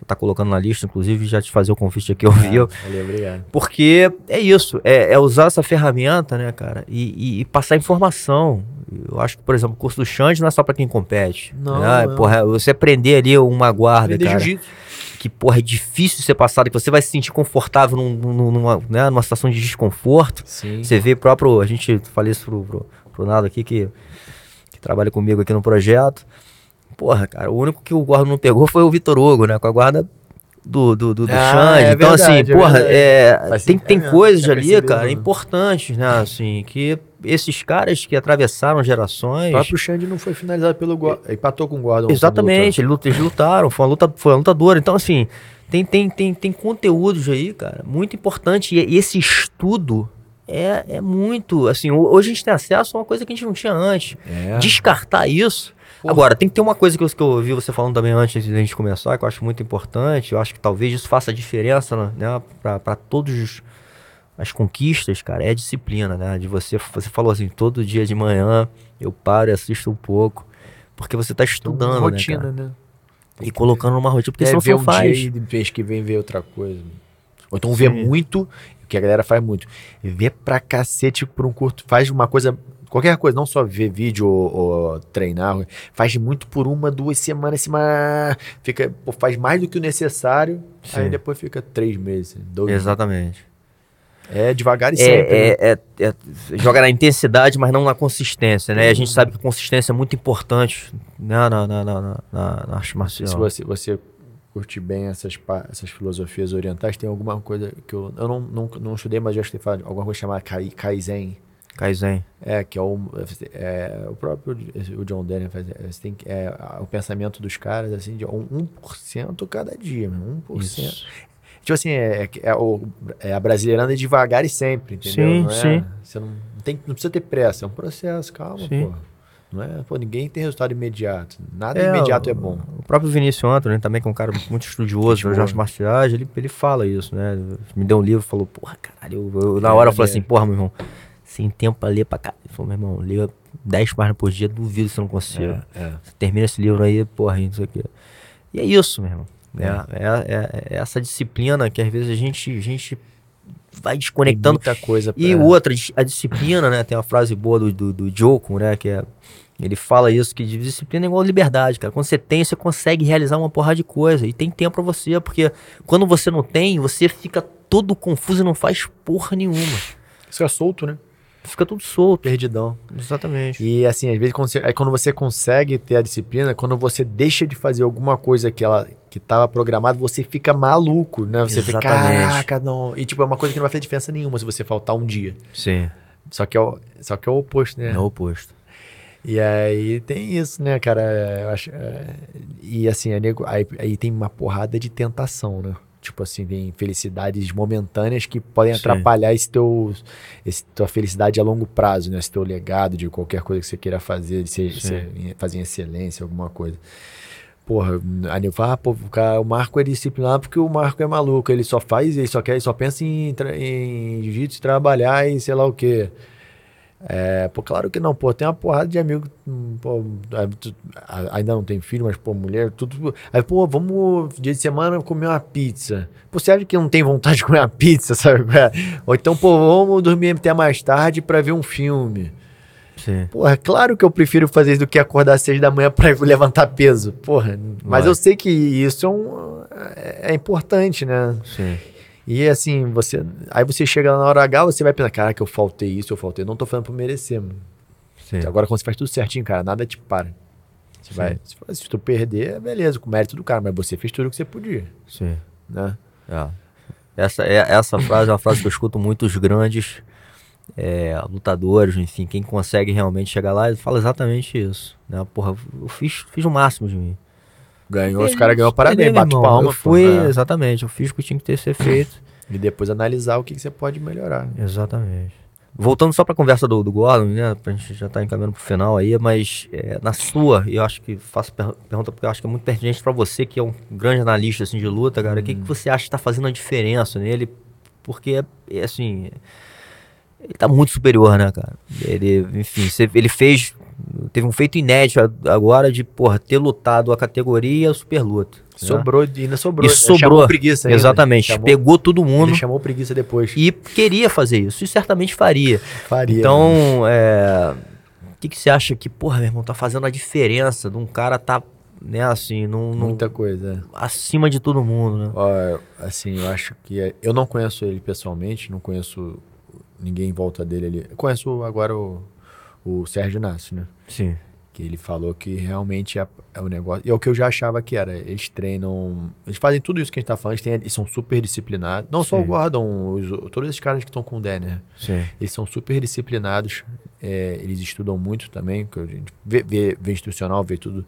já tá colocando na lista, inclusive já te fazer o convite aqui ao vivo. Ah, valeu, obrigado. Porque é isso, é, é usar essa ferramenta, né, cara, e, e- e passar informação. Eu acho que, por exemplo, o curso do Xande não é só pra quem compete. Não, né? não. Porra, você aprender ali uma guarda, Aprender cara, jiu-jitsu. que, porra, é difícil ser passado, que você vai se sentir confortável num- numa, né, numa situação de desconforto. Sim. Você vê próprio, a gente falei isso pro, pro, pro Nado aqui, que, que trabalha comigo aqui no projeto. Porra, cara, o único que o guarda não pegou foi o Vitor Hugo, né? Com a guarda do, do, do, do Ah, Xande. é então, verdade, assim, é porra, é, tem, tem é mesmo, coisas ali, cara, né? importantes, né? Assim, que esses caras que atravessaram gerações. O próprio Xande não foi finalizado pelo Gordon. Empatou com o Gordon. Exatamente, eles lutaram, foi uma luta, foi uma lutadora. Então, assim, tem, tem, tem, tem conteúdos aí, cara, muito importante. E esse estudo é, é muito. Assim, hoje a gente tem acesso a uma coisa que a gente não tinha antes. É. Descartar isso. Porra. Agora, tem que ter uma coisa que eu, que eu ouvi você falando também antes de a gente começar, que eu acho muito importante. Eu acho que talvez isso faça diferença né, para todos as conquistas, cara. É a disciplina, né? De você, você falou assim, todo dia de manhã eu paro e assisto um pouco. Porque você está estudando, uma rotina, né? né? E colocando numa rotina, porque é, senão você um faz. Dia e mês que vem ver outra coisa. Ou então Sim. ver muito, que a galera faz muito. Ver pra cacete por um curto. Faz uma coisa. Qualquer coisa, não só ver vídeo ou, ou treinar, faz muito por uma, duas semanas, semana, fica, pô, faz mais do que o necessário, Sim. aí depois fica três meses, dois Exatamente. É devagar e é, sempre. É, né? é, é, joga na intensidade, mas não na consistência, né? A gente sabe que consistência é muito importante né? na, na, na, na, na arte marcial. Se você, você curte bem essas, essas filosofias orientais, tem alguma coisa que eu, eu não, não, não estudei, mas já estudei falar alguma coisa chamada Kai, Kaizen. Kaizen. É, que é o, é, o próprio o John Daniel faz. É, tem, é, o pensamento dos caras, assim, de 1% cada dia, 1%. Isso. Tipo assim, é, é, é, o, é a brasileiranda devagar e sempre, entendeu? Sim, não é, sim. Você não, tem, não precisa ter pressa, é um processo, calma, sim. pô. Não é? Pô, ninguém tem resultado imediato. Nada é, imediato é bom. O próprio Vinícius Antônio, também, que é um cara muito estudioso das artes marciais, ele, ele fala isso, né? Me deu um livro falou, porra, caralho. Eu, eu na hora eu falei assim, porra, meu irmão, sem tempo pra ler pra cá. Ele falou, meu irmão, lê 10 páginas por dia, duvido se não consiga. É, é. Você termina esse livro aí, porra, não sei o quê. E é isso, meu irmão. É, é, é, é, essa disciplina que às vezes a gente, a gente vai desconectando. Tem muita coisa pra... E outra, a disciplina, né? Tem uma frase boa do, do, do Joko, né? Que é ele fala isso, que disciplina é igual liberdade, cara. Quando você tem, você consegue realizar uma porrada de coisa. E tem tempo para você, porque quando você não tem, você fica todo confuso e não faz porra nenhuma. Fica solto, né? Fica tudo solto. Perdidão. Exatamente. E assim, às vezes, quando você, é quando você consegue ter a disciplina, quando você deixa de fazer alguma coisa que ela que estava programada, você fica maluco, né? Você Exatamente. fica, caraca, não. E tipo, é uma coisa que não vai fazer diferença nenhuma se você faltar um dia. Sim. Só que é o, só que é o oposto, né? É o oposto. E aí tem isso, né, cara? Eu acho, é, e assim, aí, aí tem uma porrada de tentação, né? Tipo assim, tem felicidades momentâneas que podem Sim. atrapalhar esse teu, esse tua felicidade a longo prazo, né? Esse teu legado de qualquer coisa que você queira fazer, de ser, ser, fazer em excelência, alguma coisa. Porra, aí eu falo, ah, pô, o, cara, o Marco é disciplinado porque o Marco é maluco, ele só faz, ele só quer, ele só pensa em, em jiu-jitsu, trabalhar e sei lá o quê. É, pô, claro que não, pô, tem uma porrada de amigo, pô, ainda não tem filho, mas, pô, mulher, tudo. Aí, pô, vamos dia de semana comer uma pizza. Pô, você acha que não tem vontade de comer uma pizza, sabe? É? Ou então, pô, vamos dormir até mais tarde para ver um filme. Sim. Porra, claro que eu prefiro fazer isso do que acordar às seis da manhã para levantar peso. Porra, mas Vai. eu sei que isso é, um, é, é importante, né? Sim. E assim, você. Aí você chega na hora H, você vai pensar, cara, que eu faltei isso, eu faltei. Não tô falando pra merecer, mano. Sim. Agora, quando você faz tudo certinho, cara, nada te para. Você vai. Se, se, tu perder, beleza, com mérito do cara, mas você fez tudo o que você podia. Sim. Né? É. Essa, é, essa frase é uma frase que eu escuto muitos grandes é, lutadores, enfim, quem consegue realmente chegar lá, fala exatamente isso. Né? Porra, eu fiz, fiz o máximo de mim. Ganhou, os caras ganhou, parabéns, bate palma. Eu fui, pô, é. exatamente, eu fiz o que tinha que ter ser feito. E depois analisar o que, que você pode melhorar. Exatamente. Voltando só para a conversa do, do Gordon, né? A gente já está encaminhando para o final aí, mas é, na sua, eu acho que faço per pergunta porque eu acho que é muito pertinente para você, que é um grande analista assim, de luta, cara. O hum. que, que você acha que está fazendo a diferença nele? Porque, é, assim, ele está muito superior, né, cara? Ele, enfim, ele fez teve um feito inédito agora de, porra, ter lutado a categoria super luta. Né? Sobrou, né? ainda sobrou. E sobrou. Chamou preguiça ainda. Exatamente. Chamou, Pegou todo mundo. Ele chamou preguiça depois. E queria fazer isso. E certamente faria. Faria. Então, é... O que, que você acha que, porra, meu irmão, tá fazendo a diferença de um cara tá, né, assim, num... num Muita coisa. Acima de todo mundo, né? Ó, assim, eu acho que... É... Eu não conheço ele pessoalmente, não conheço ninguém em volta dele ali. Eu conheço agora o o Sérgio Nassi, né? Sim. Que ele falou que realmente é, é o negócio. E é o que eu já achava que era. Eles treinam. Eles fazem tudo isso que a gente tá falando. Eles, têm, eles são super disciplinados. Não Sim. só o Gordon, os, todos esses caras que estão com o Denner. Sim. Eles são super disciplinados. é, eles estudam muito também, que a gente vê, vê, vê institucional, vê tudo.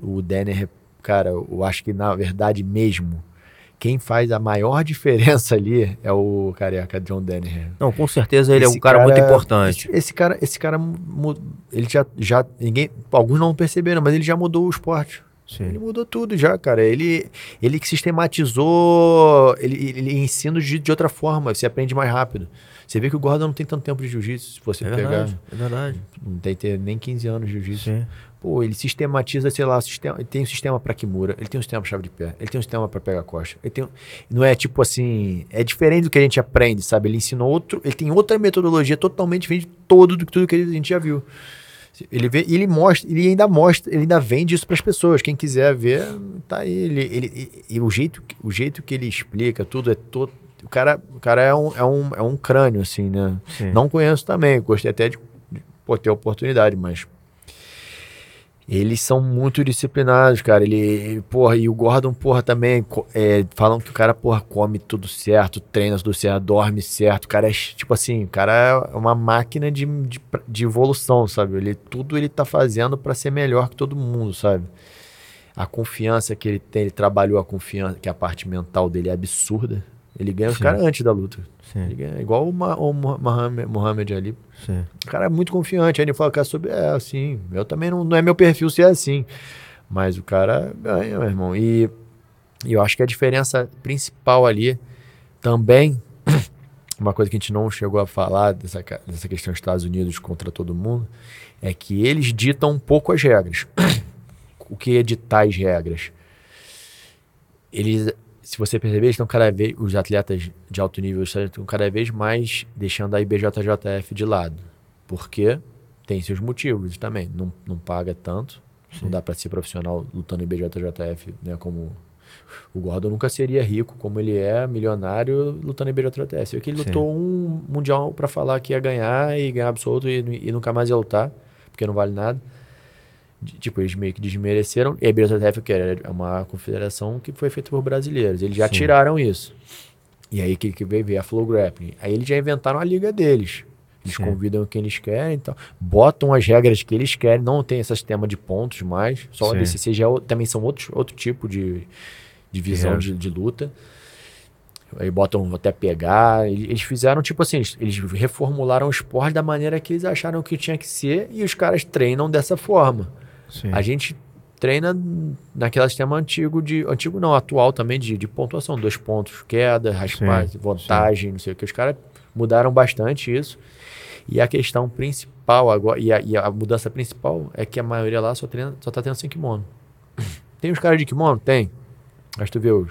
O Denner, cara, eu acho que na verdade mesmo, quem faz a maior diferença ali é o careca John Denner. Não, com certeza ele esse é um cara, cara, muito importante. Esse, esse, cara, esse cara, ele já, já ninguém, alguns não perceberam, mas ele já mudou o esporte. Sim. Ele mudou tudo já, cara. Ele, ele que sistematizou, ele, ele ensina de, de outra forma, você aprende mais rápido. Você vê que o Gordon não tem tanto tempo de jiu-jitsu, se você é pegar. Verdade, é verdade. Não tem ter nem 15 anos de jiu-jitsu. Pô, ele sistematiza, sei lá, sistema, ele tem um sistema para Kimura, ele tem um sistema para chave de pé, ele tem um sistema para pegar costa. Ele tem, não é tipo assim, é diferente do que a gente aprende, sabe? Ele ensinou outro, ele tem outra metodologia totalmente diferente de todo do tudo que a gente já viu. Ele vê, ele mostra, ele ainda mostra, ele ainda vende isso para as pessoas. Quem quiser ver, tá aí. Ele, ele, o jeito, o jeito que ele explica tudo é todo o cara, o cara é, um, é, um, é um crânio, assim, né? Sim. Não conheço também, gostei até de, de pô, ter a oportunidade, mas eles são muito disciplinados, cara. Ele, porra, e o Gordon, porra, também. É, falam que o cara, porra, come tudo certo, treina tudo certo, dorme certo. O cara é, tipo assim, o cara é uma máquina de, de, de evolução, sabe? Ele, tudo ele tá fazendo para ser melhor que todo mundo, sabe? A confiança que ele tem, ele trabalhou a confiança, que a parte mental dele é absurda. Ele ganha os caras antes da luta. Ele ganha, igual o, Ma, o Mohamed, Mohamed ali. Sim. O cara é muito confiante. Aí ele fala, cara, sobre. É assim. Eu também não, não é meu perfil ser assim. Mas o cara ganha, meu irmão. E, e eu acho que a diferença principal ali também. Uma coisa que a gente não chegou a falar dessa, dessa questão dos Estados Unidos contra todo mundo é que eles ditam um pouco as regras. o que é ditar as regras? Eles se você perceber, estão cada vez os atletas de alto nível estão cada vez mais deixando a IBJJF de lado, porque tem seus motivos também. Não, não paga tanto, Sim. não dá para ser profissional lutando IBJJF, né? Como o Gordon nunca seria rico como ele é, milionário lutando IBJJF. É que ele Sim. lutou um mundial para falar que ia ganhar e ganhar absoluto e, e nunca mais ia lutar, porque não vale nada tipo, eles meio que desmereceram. E a BJF, que é uma confederação que foi feita por brasileiros. Eles já Sim. tiraram isso. E aí que, que veio, a Flow Grappling. Aí eles já inventaram a liga deles. Eles Sim. convidam quem eles querem, então botam as regras que eles querem, não tem esse sistema de pontos mais. Só Sim. o ADCC já é, também são outros, outro tipo de, de visão de, de luta. Aí botam até pegar. Eles fizeram tipo assim, eles reformularam o esporte da maneira que eles acharam que tinha que ser e os caras treinam dessa forma. Sim. A gente treina naquele sistema antigo de antigo não atual também de, de pontuação dois pontos queda raspar sim, vantagem não sei o que. Os caras mudaram bastante isso. E a questão principal agora e a, e a, mudança principal é que a maioria lá só treina só tá tendo sem kimono. Tem os caras de kimono? Tem. Mas tu vê os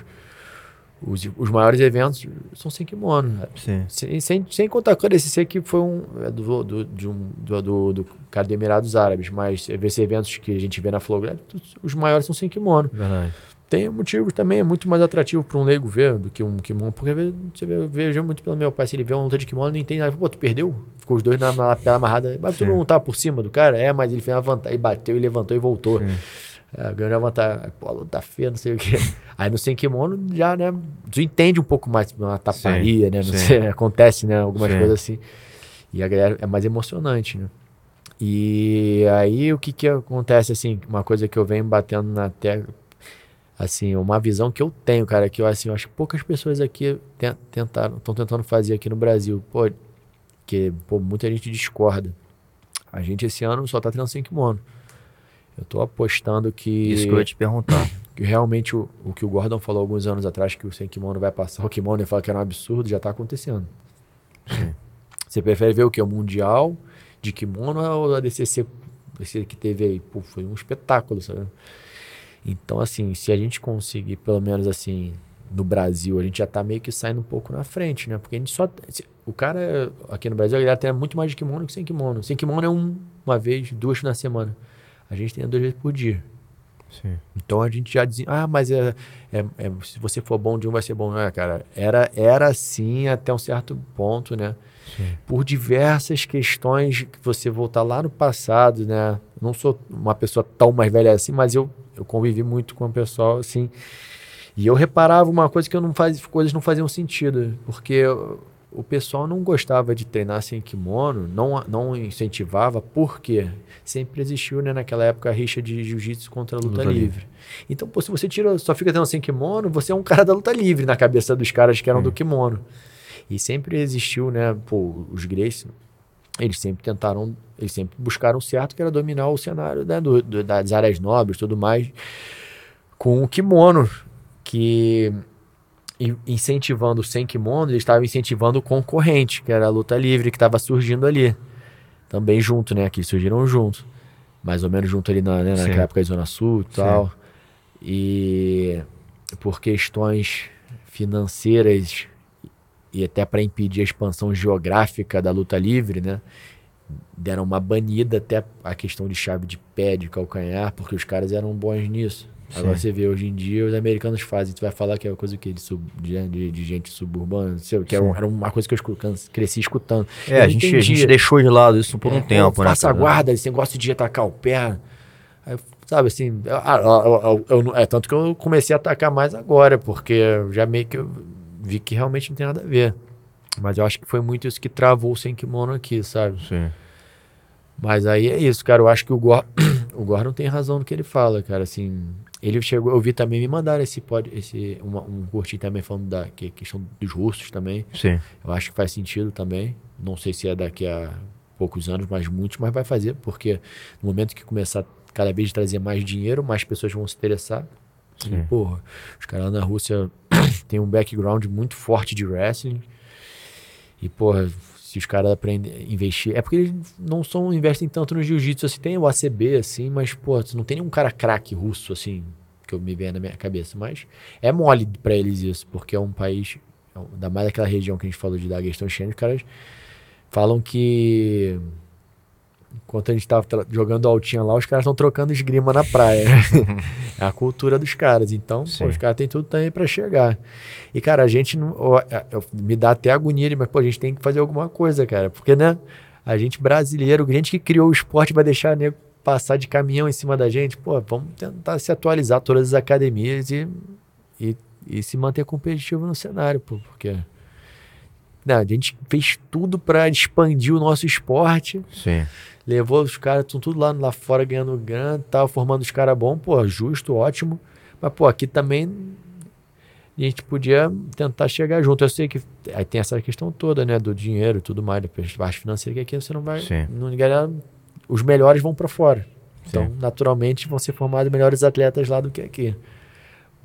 os, os maiores eventos são sem kimono. Sim. Sem, sem, sem contar com esse que foi um é do, do, de um, do, do, do cara do Emirados Árabes, mas esses eventos que a gente vê na Flowgrad, os maiores são sem kimono. Verdade. Tem motivos também, é muito mais atrativo para um leigo ver do que um kimono, porque você vê, vejo muito pelo meu pai, se ele vê uma luta de kimono, não entende nada. Pô, tu perdeu? Ficou os dois na, na amarrada. Mas tu não tá por cima do cara? É, mas ele fez uma vantagem, bateu e levantou e voltou. Sim. É, ganhou a vantagem. Pô, luta feia, não sei o quê. Aí no sem kimono já, né? Tu entende um pouco mais uma taparia, sim, né? Não sim. sei, acontece, né? Algumas sim. coisas assim. E a galera é mais emocionante, né? E aí o que que acontece, assim? Uma coisa que eu venho batendo na tecla, assim, uma visão que eu tenho, cara, que eu, assim, eu acho que poucas pessoas aqui tentaram, estão tentando fazer aqui no Brasil. Pô, que pô, muita gente discorda. A gente esse ano só tá treinando sem kimono. Eu tô apostando que. Isso que eu ia te perguntar. Que realmente o, o que o Gordon falou alguns anos atrás, que o sem kimono vai passar o kimono e fala que era um absurdo, já tá acontecendo. Sim. Você prefere ver o que? O Mundial de kimono ou a DCC, DCC que teve aí? Pô, foi um espetáculo, sabe? Então, assim, se a gente conseguir, pelo menos assim, no Brasil, a gente já tá meio que saindo um pouco na frente, né? Porque a gente só. O cara aqui no Brasil, ele tem muito mais de kimono que sem kimono. Sem kimono é um, uma vez, duas na semana. A gente tem duas vezes por dia. Sim. Então a gente já dizia, ah, mas é, é, é, se você for bom de um, vai ser bom. Não é, cara? Era, era assim até um certo ponto, né? Sim. Por diversas questões que você voltar lá no passado, né? Não sou uma pessoa tão mais velha assim, mas eu, eu convivi muito com o pessoal assim. E eu reparava uma coisa que eu não fazia, coisas não faziam sentido, porque o pessoal não gostava de treinar sem kimono, não, não incentivava, porque sempre existiu né, naquela época a rixa de jiu-jitsu contra a luta, luta livre. livre. Então, pô, se você tira, só fica treinando sem kimono, você é um cara da luta livre na cabeça dos caras que eram hum. do kimono. E sempre existiu, né, pô, os Grace, eles sempre tentaram, eles sempre buscaram o certo, que era dominar o cenário né, do, do, das áreas nobres tudo mais, com o kimono, que incentivando sem kimono, ele estava incentivando o concorrente, que era a luta livre, que estava surgindo ali. Também junto, né? Que surgiram juntos. Mais ou menos junto ali na, né, naquela época da Zona Sul e tal. Sim. E por questões financeiras e até para impedir a expansão geográfica da luta livre, né? Deram uma banida até a questão de chave de pé, de calcanhar, porque os caras eram bons nisso. Sim. Agora você vê, hoje em dia os americanos fazem, tu vai falar que é uma coisa que de, sub, de, de, gente suburbana, sei, que era, era, uma coisa que eu cresci escutando. É, a gente, a gente, deixou de lado isso por é, um tempo, né? Passa a guarda, esse negócio de atacar o pé. Aí, sabe assim, eu, eu, eu, é tanto que eu comecei a atacar mais agora, porque já meio que eu vi que realmente não tem nada a ver. Mas eu acho que foi muito isso que travou o sem kimono aqui, sabe? Sim. Mas aí é isso, cara. Eu acho que o Gordon, o Gordon tem razão no que ele fala, cara. Assim, ele chegou, eu vi também me mandar esse pod, esse uma, um curtinho também falando da que, questão dos russos também. Sim. Eu acho que faz sentido também. Não sei se é daqui a poucos anos, mas muitos, mas vai fazer, porque no momento que começar cada vez trazer mais dinheiro, mais pessoas vão se interessar. Sim. E, porra, os caras na Rússia têm um background muito forte de wrestling. E, porra, se os caras aprendem investir. É porque eles não são, investem tanto no jiu-jitsu assim. Tem o ACB, assim, mas, pô, não tem nenhum cara craque russo, assim, que eu me venha na minha cabeça. Mas é mole para eles isso, porque é um país, ainda mais daquela região que a gente falou de Daguestão Xênio, os caras falam que Enquanto a gente tava jogando altinha lá, os caras estão trocando esgrima na praia. é a cultura dos caras. Então, pô, os caras têm tudo também para chegar. E, cara, a gente não. Ó, é, me dá até agonia, mas, pô, a gente tem que fazer alguma coisa, cara. Porque, né? A gente brasileiro, a gente que criou o esporte vai deixar nego passar de caminhão em cima da gente. Pô, vamos tentar se atualizar todas as academias e, e, e se manter competitivo no cenário, pô, porque. Não, a gente fez tudo para expandir o nosso esporte. Sim. Levou os caras, estão tudo lá, lá fora ganhando grana, tal, formando os caras bons, pô, justo, ótimo. Mas, pô, aqui também a gente podia tentar chegar junto. Eu sei que aí tem essa questão toda, né, do dinheiro e tudo mais, da parte financeira, que aqui você não vai. Sim. Não, os melhores vão para fora. Então, Sim. naturalmente, vão ser formados melhores atletas lá do que aqui.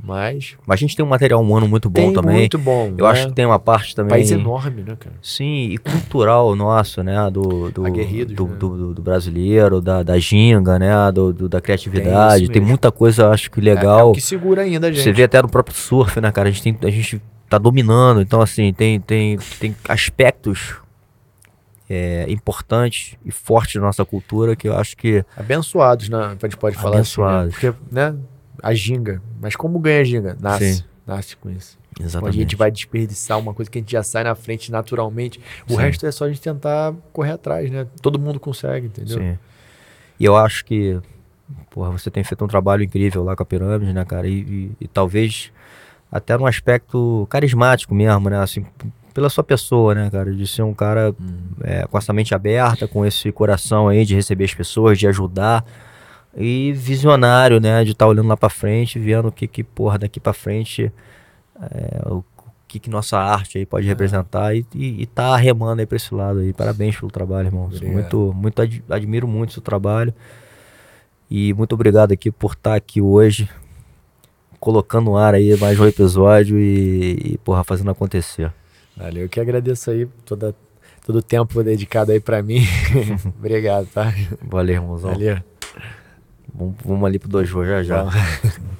Mas. Mas a gente tem um material humano muito bom tem também. Muito bom. Eu né? acho que tem uma parte também. País enorme, né, cara? Sim, e cultural nosso, né? Do, do, Aguerridos, do, né? do, do, do, brasileiro, da, da ginga, né? Do, do da criatividade. Tem, tem, muita coisa, acho que legal. É, é o que segura ainda, gente. Você vê até no próprio surf, né, cara? A gente, tem, a gente tá dominando. Então, assim, tem, tem, tem aspectos é, importantes e fortes da nossa cultura que eu acho que. Abençoados, né? A gente pode falar Abençoados. assim. Né? Porque, né? A ginga. Mas como ganha a ginga? Nasce. Sim. Nasce com isso. Exatamente. Quando a gente vai desperdiçar uma coisa que a gente já sai na frente naturalmente, o Sim. resto é só a gente tentar correr atrás, né? Todo mundo consegue, entendeu? Sim. E eu acho que, porra, você tem feito um trabalho incrível lá com a pirâmide, né, cara? E, e, e talvez até num aspecto carismático mesmo, né? Assim, pela sua pessoa, né, cara? De ser um cara hum. é, com essa mente aberta, com esse coração aí de receber as pessoas, de ajudar e visionário, né? De estar tá olhando lá para frente, vendo o que que, porra, daqui para frente é, o, que que nossa arte aí pode é. representar e, e, e tá remando aí para esse lado aí. Parabéns pelo trabalho, irmão. Muito, muito ad, admiro muito o seu trabalho. E muito obrigado aqui por estar tá aqui hoje, colocando no ar aí mais um episódio e, e porra, fazendo acontecer. Valeu, eu que agradeço aí toda, todo o tempo dedicado aí para mim. Obrigado, tá? Valeu, irmãozão. Valeu. Vamos, vamos ali pro dojo já já.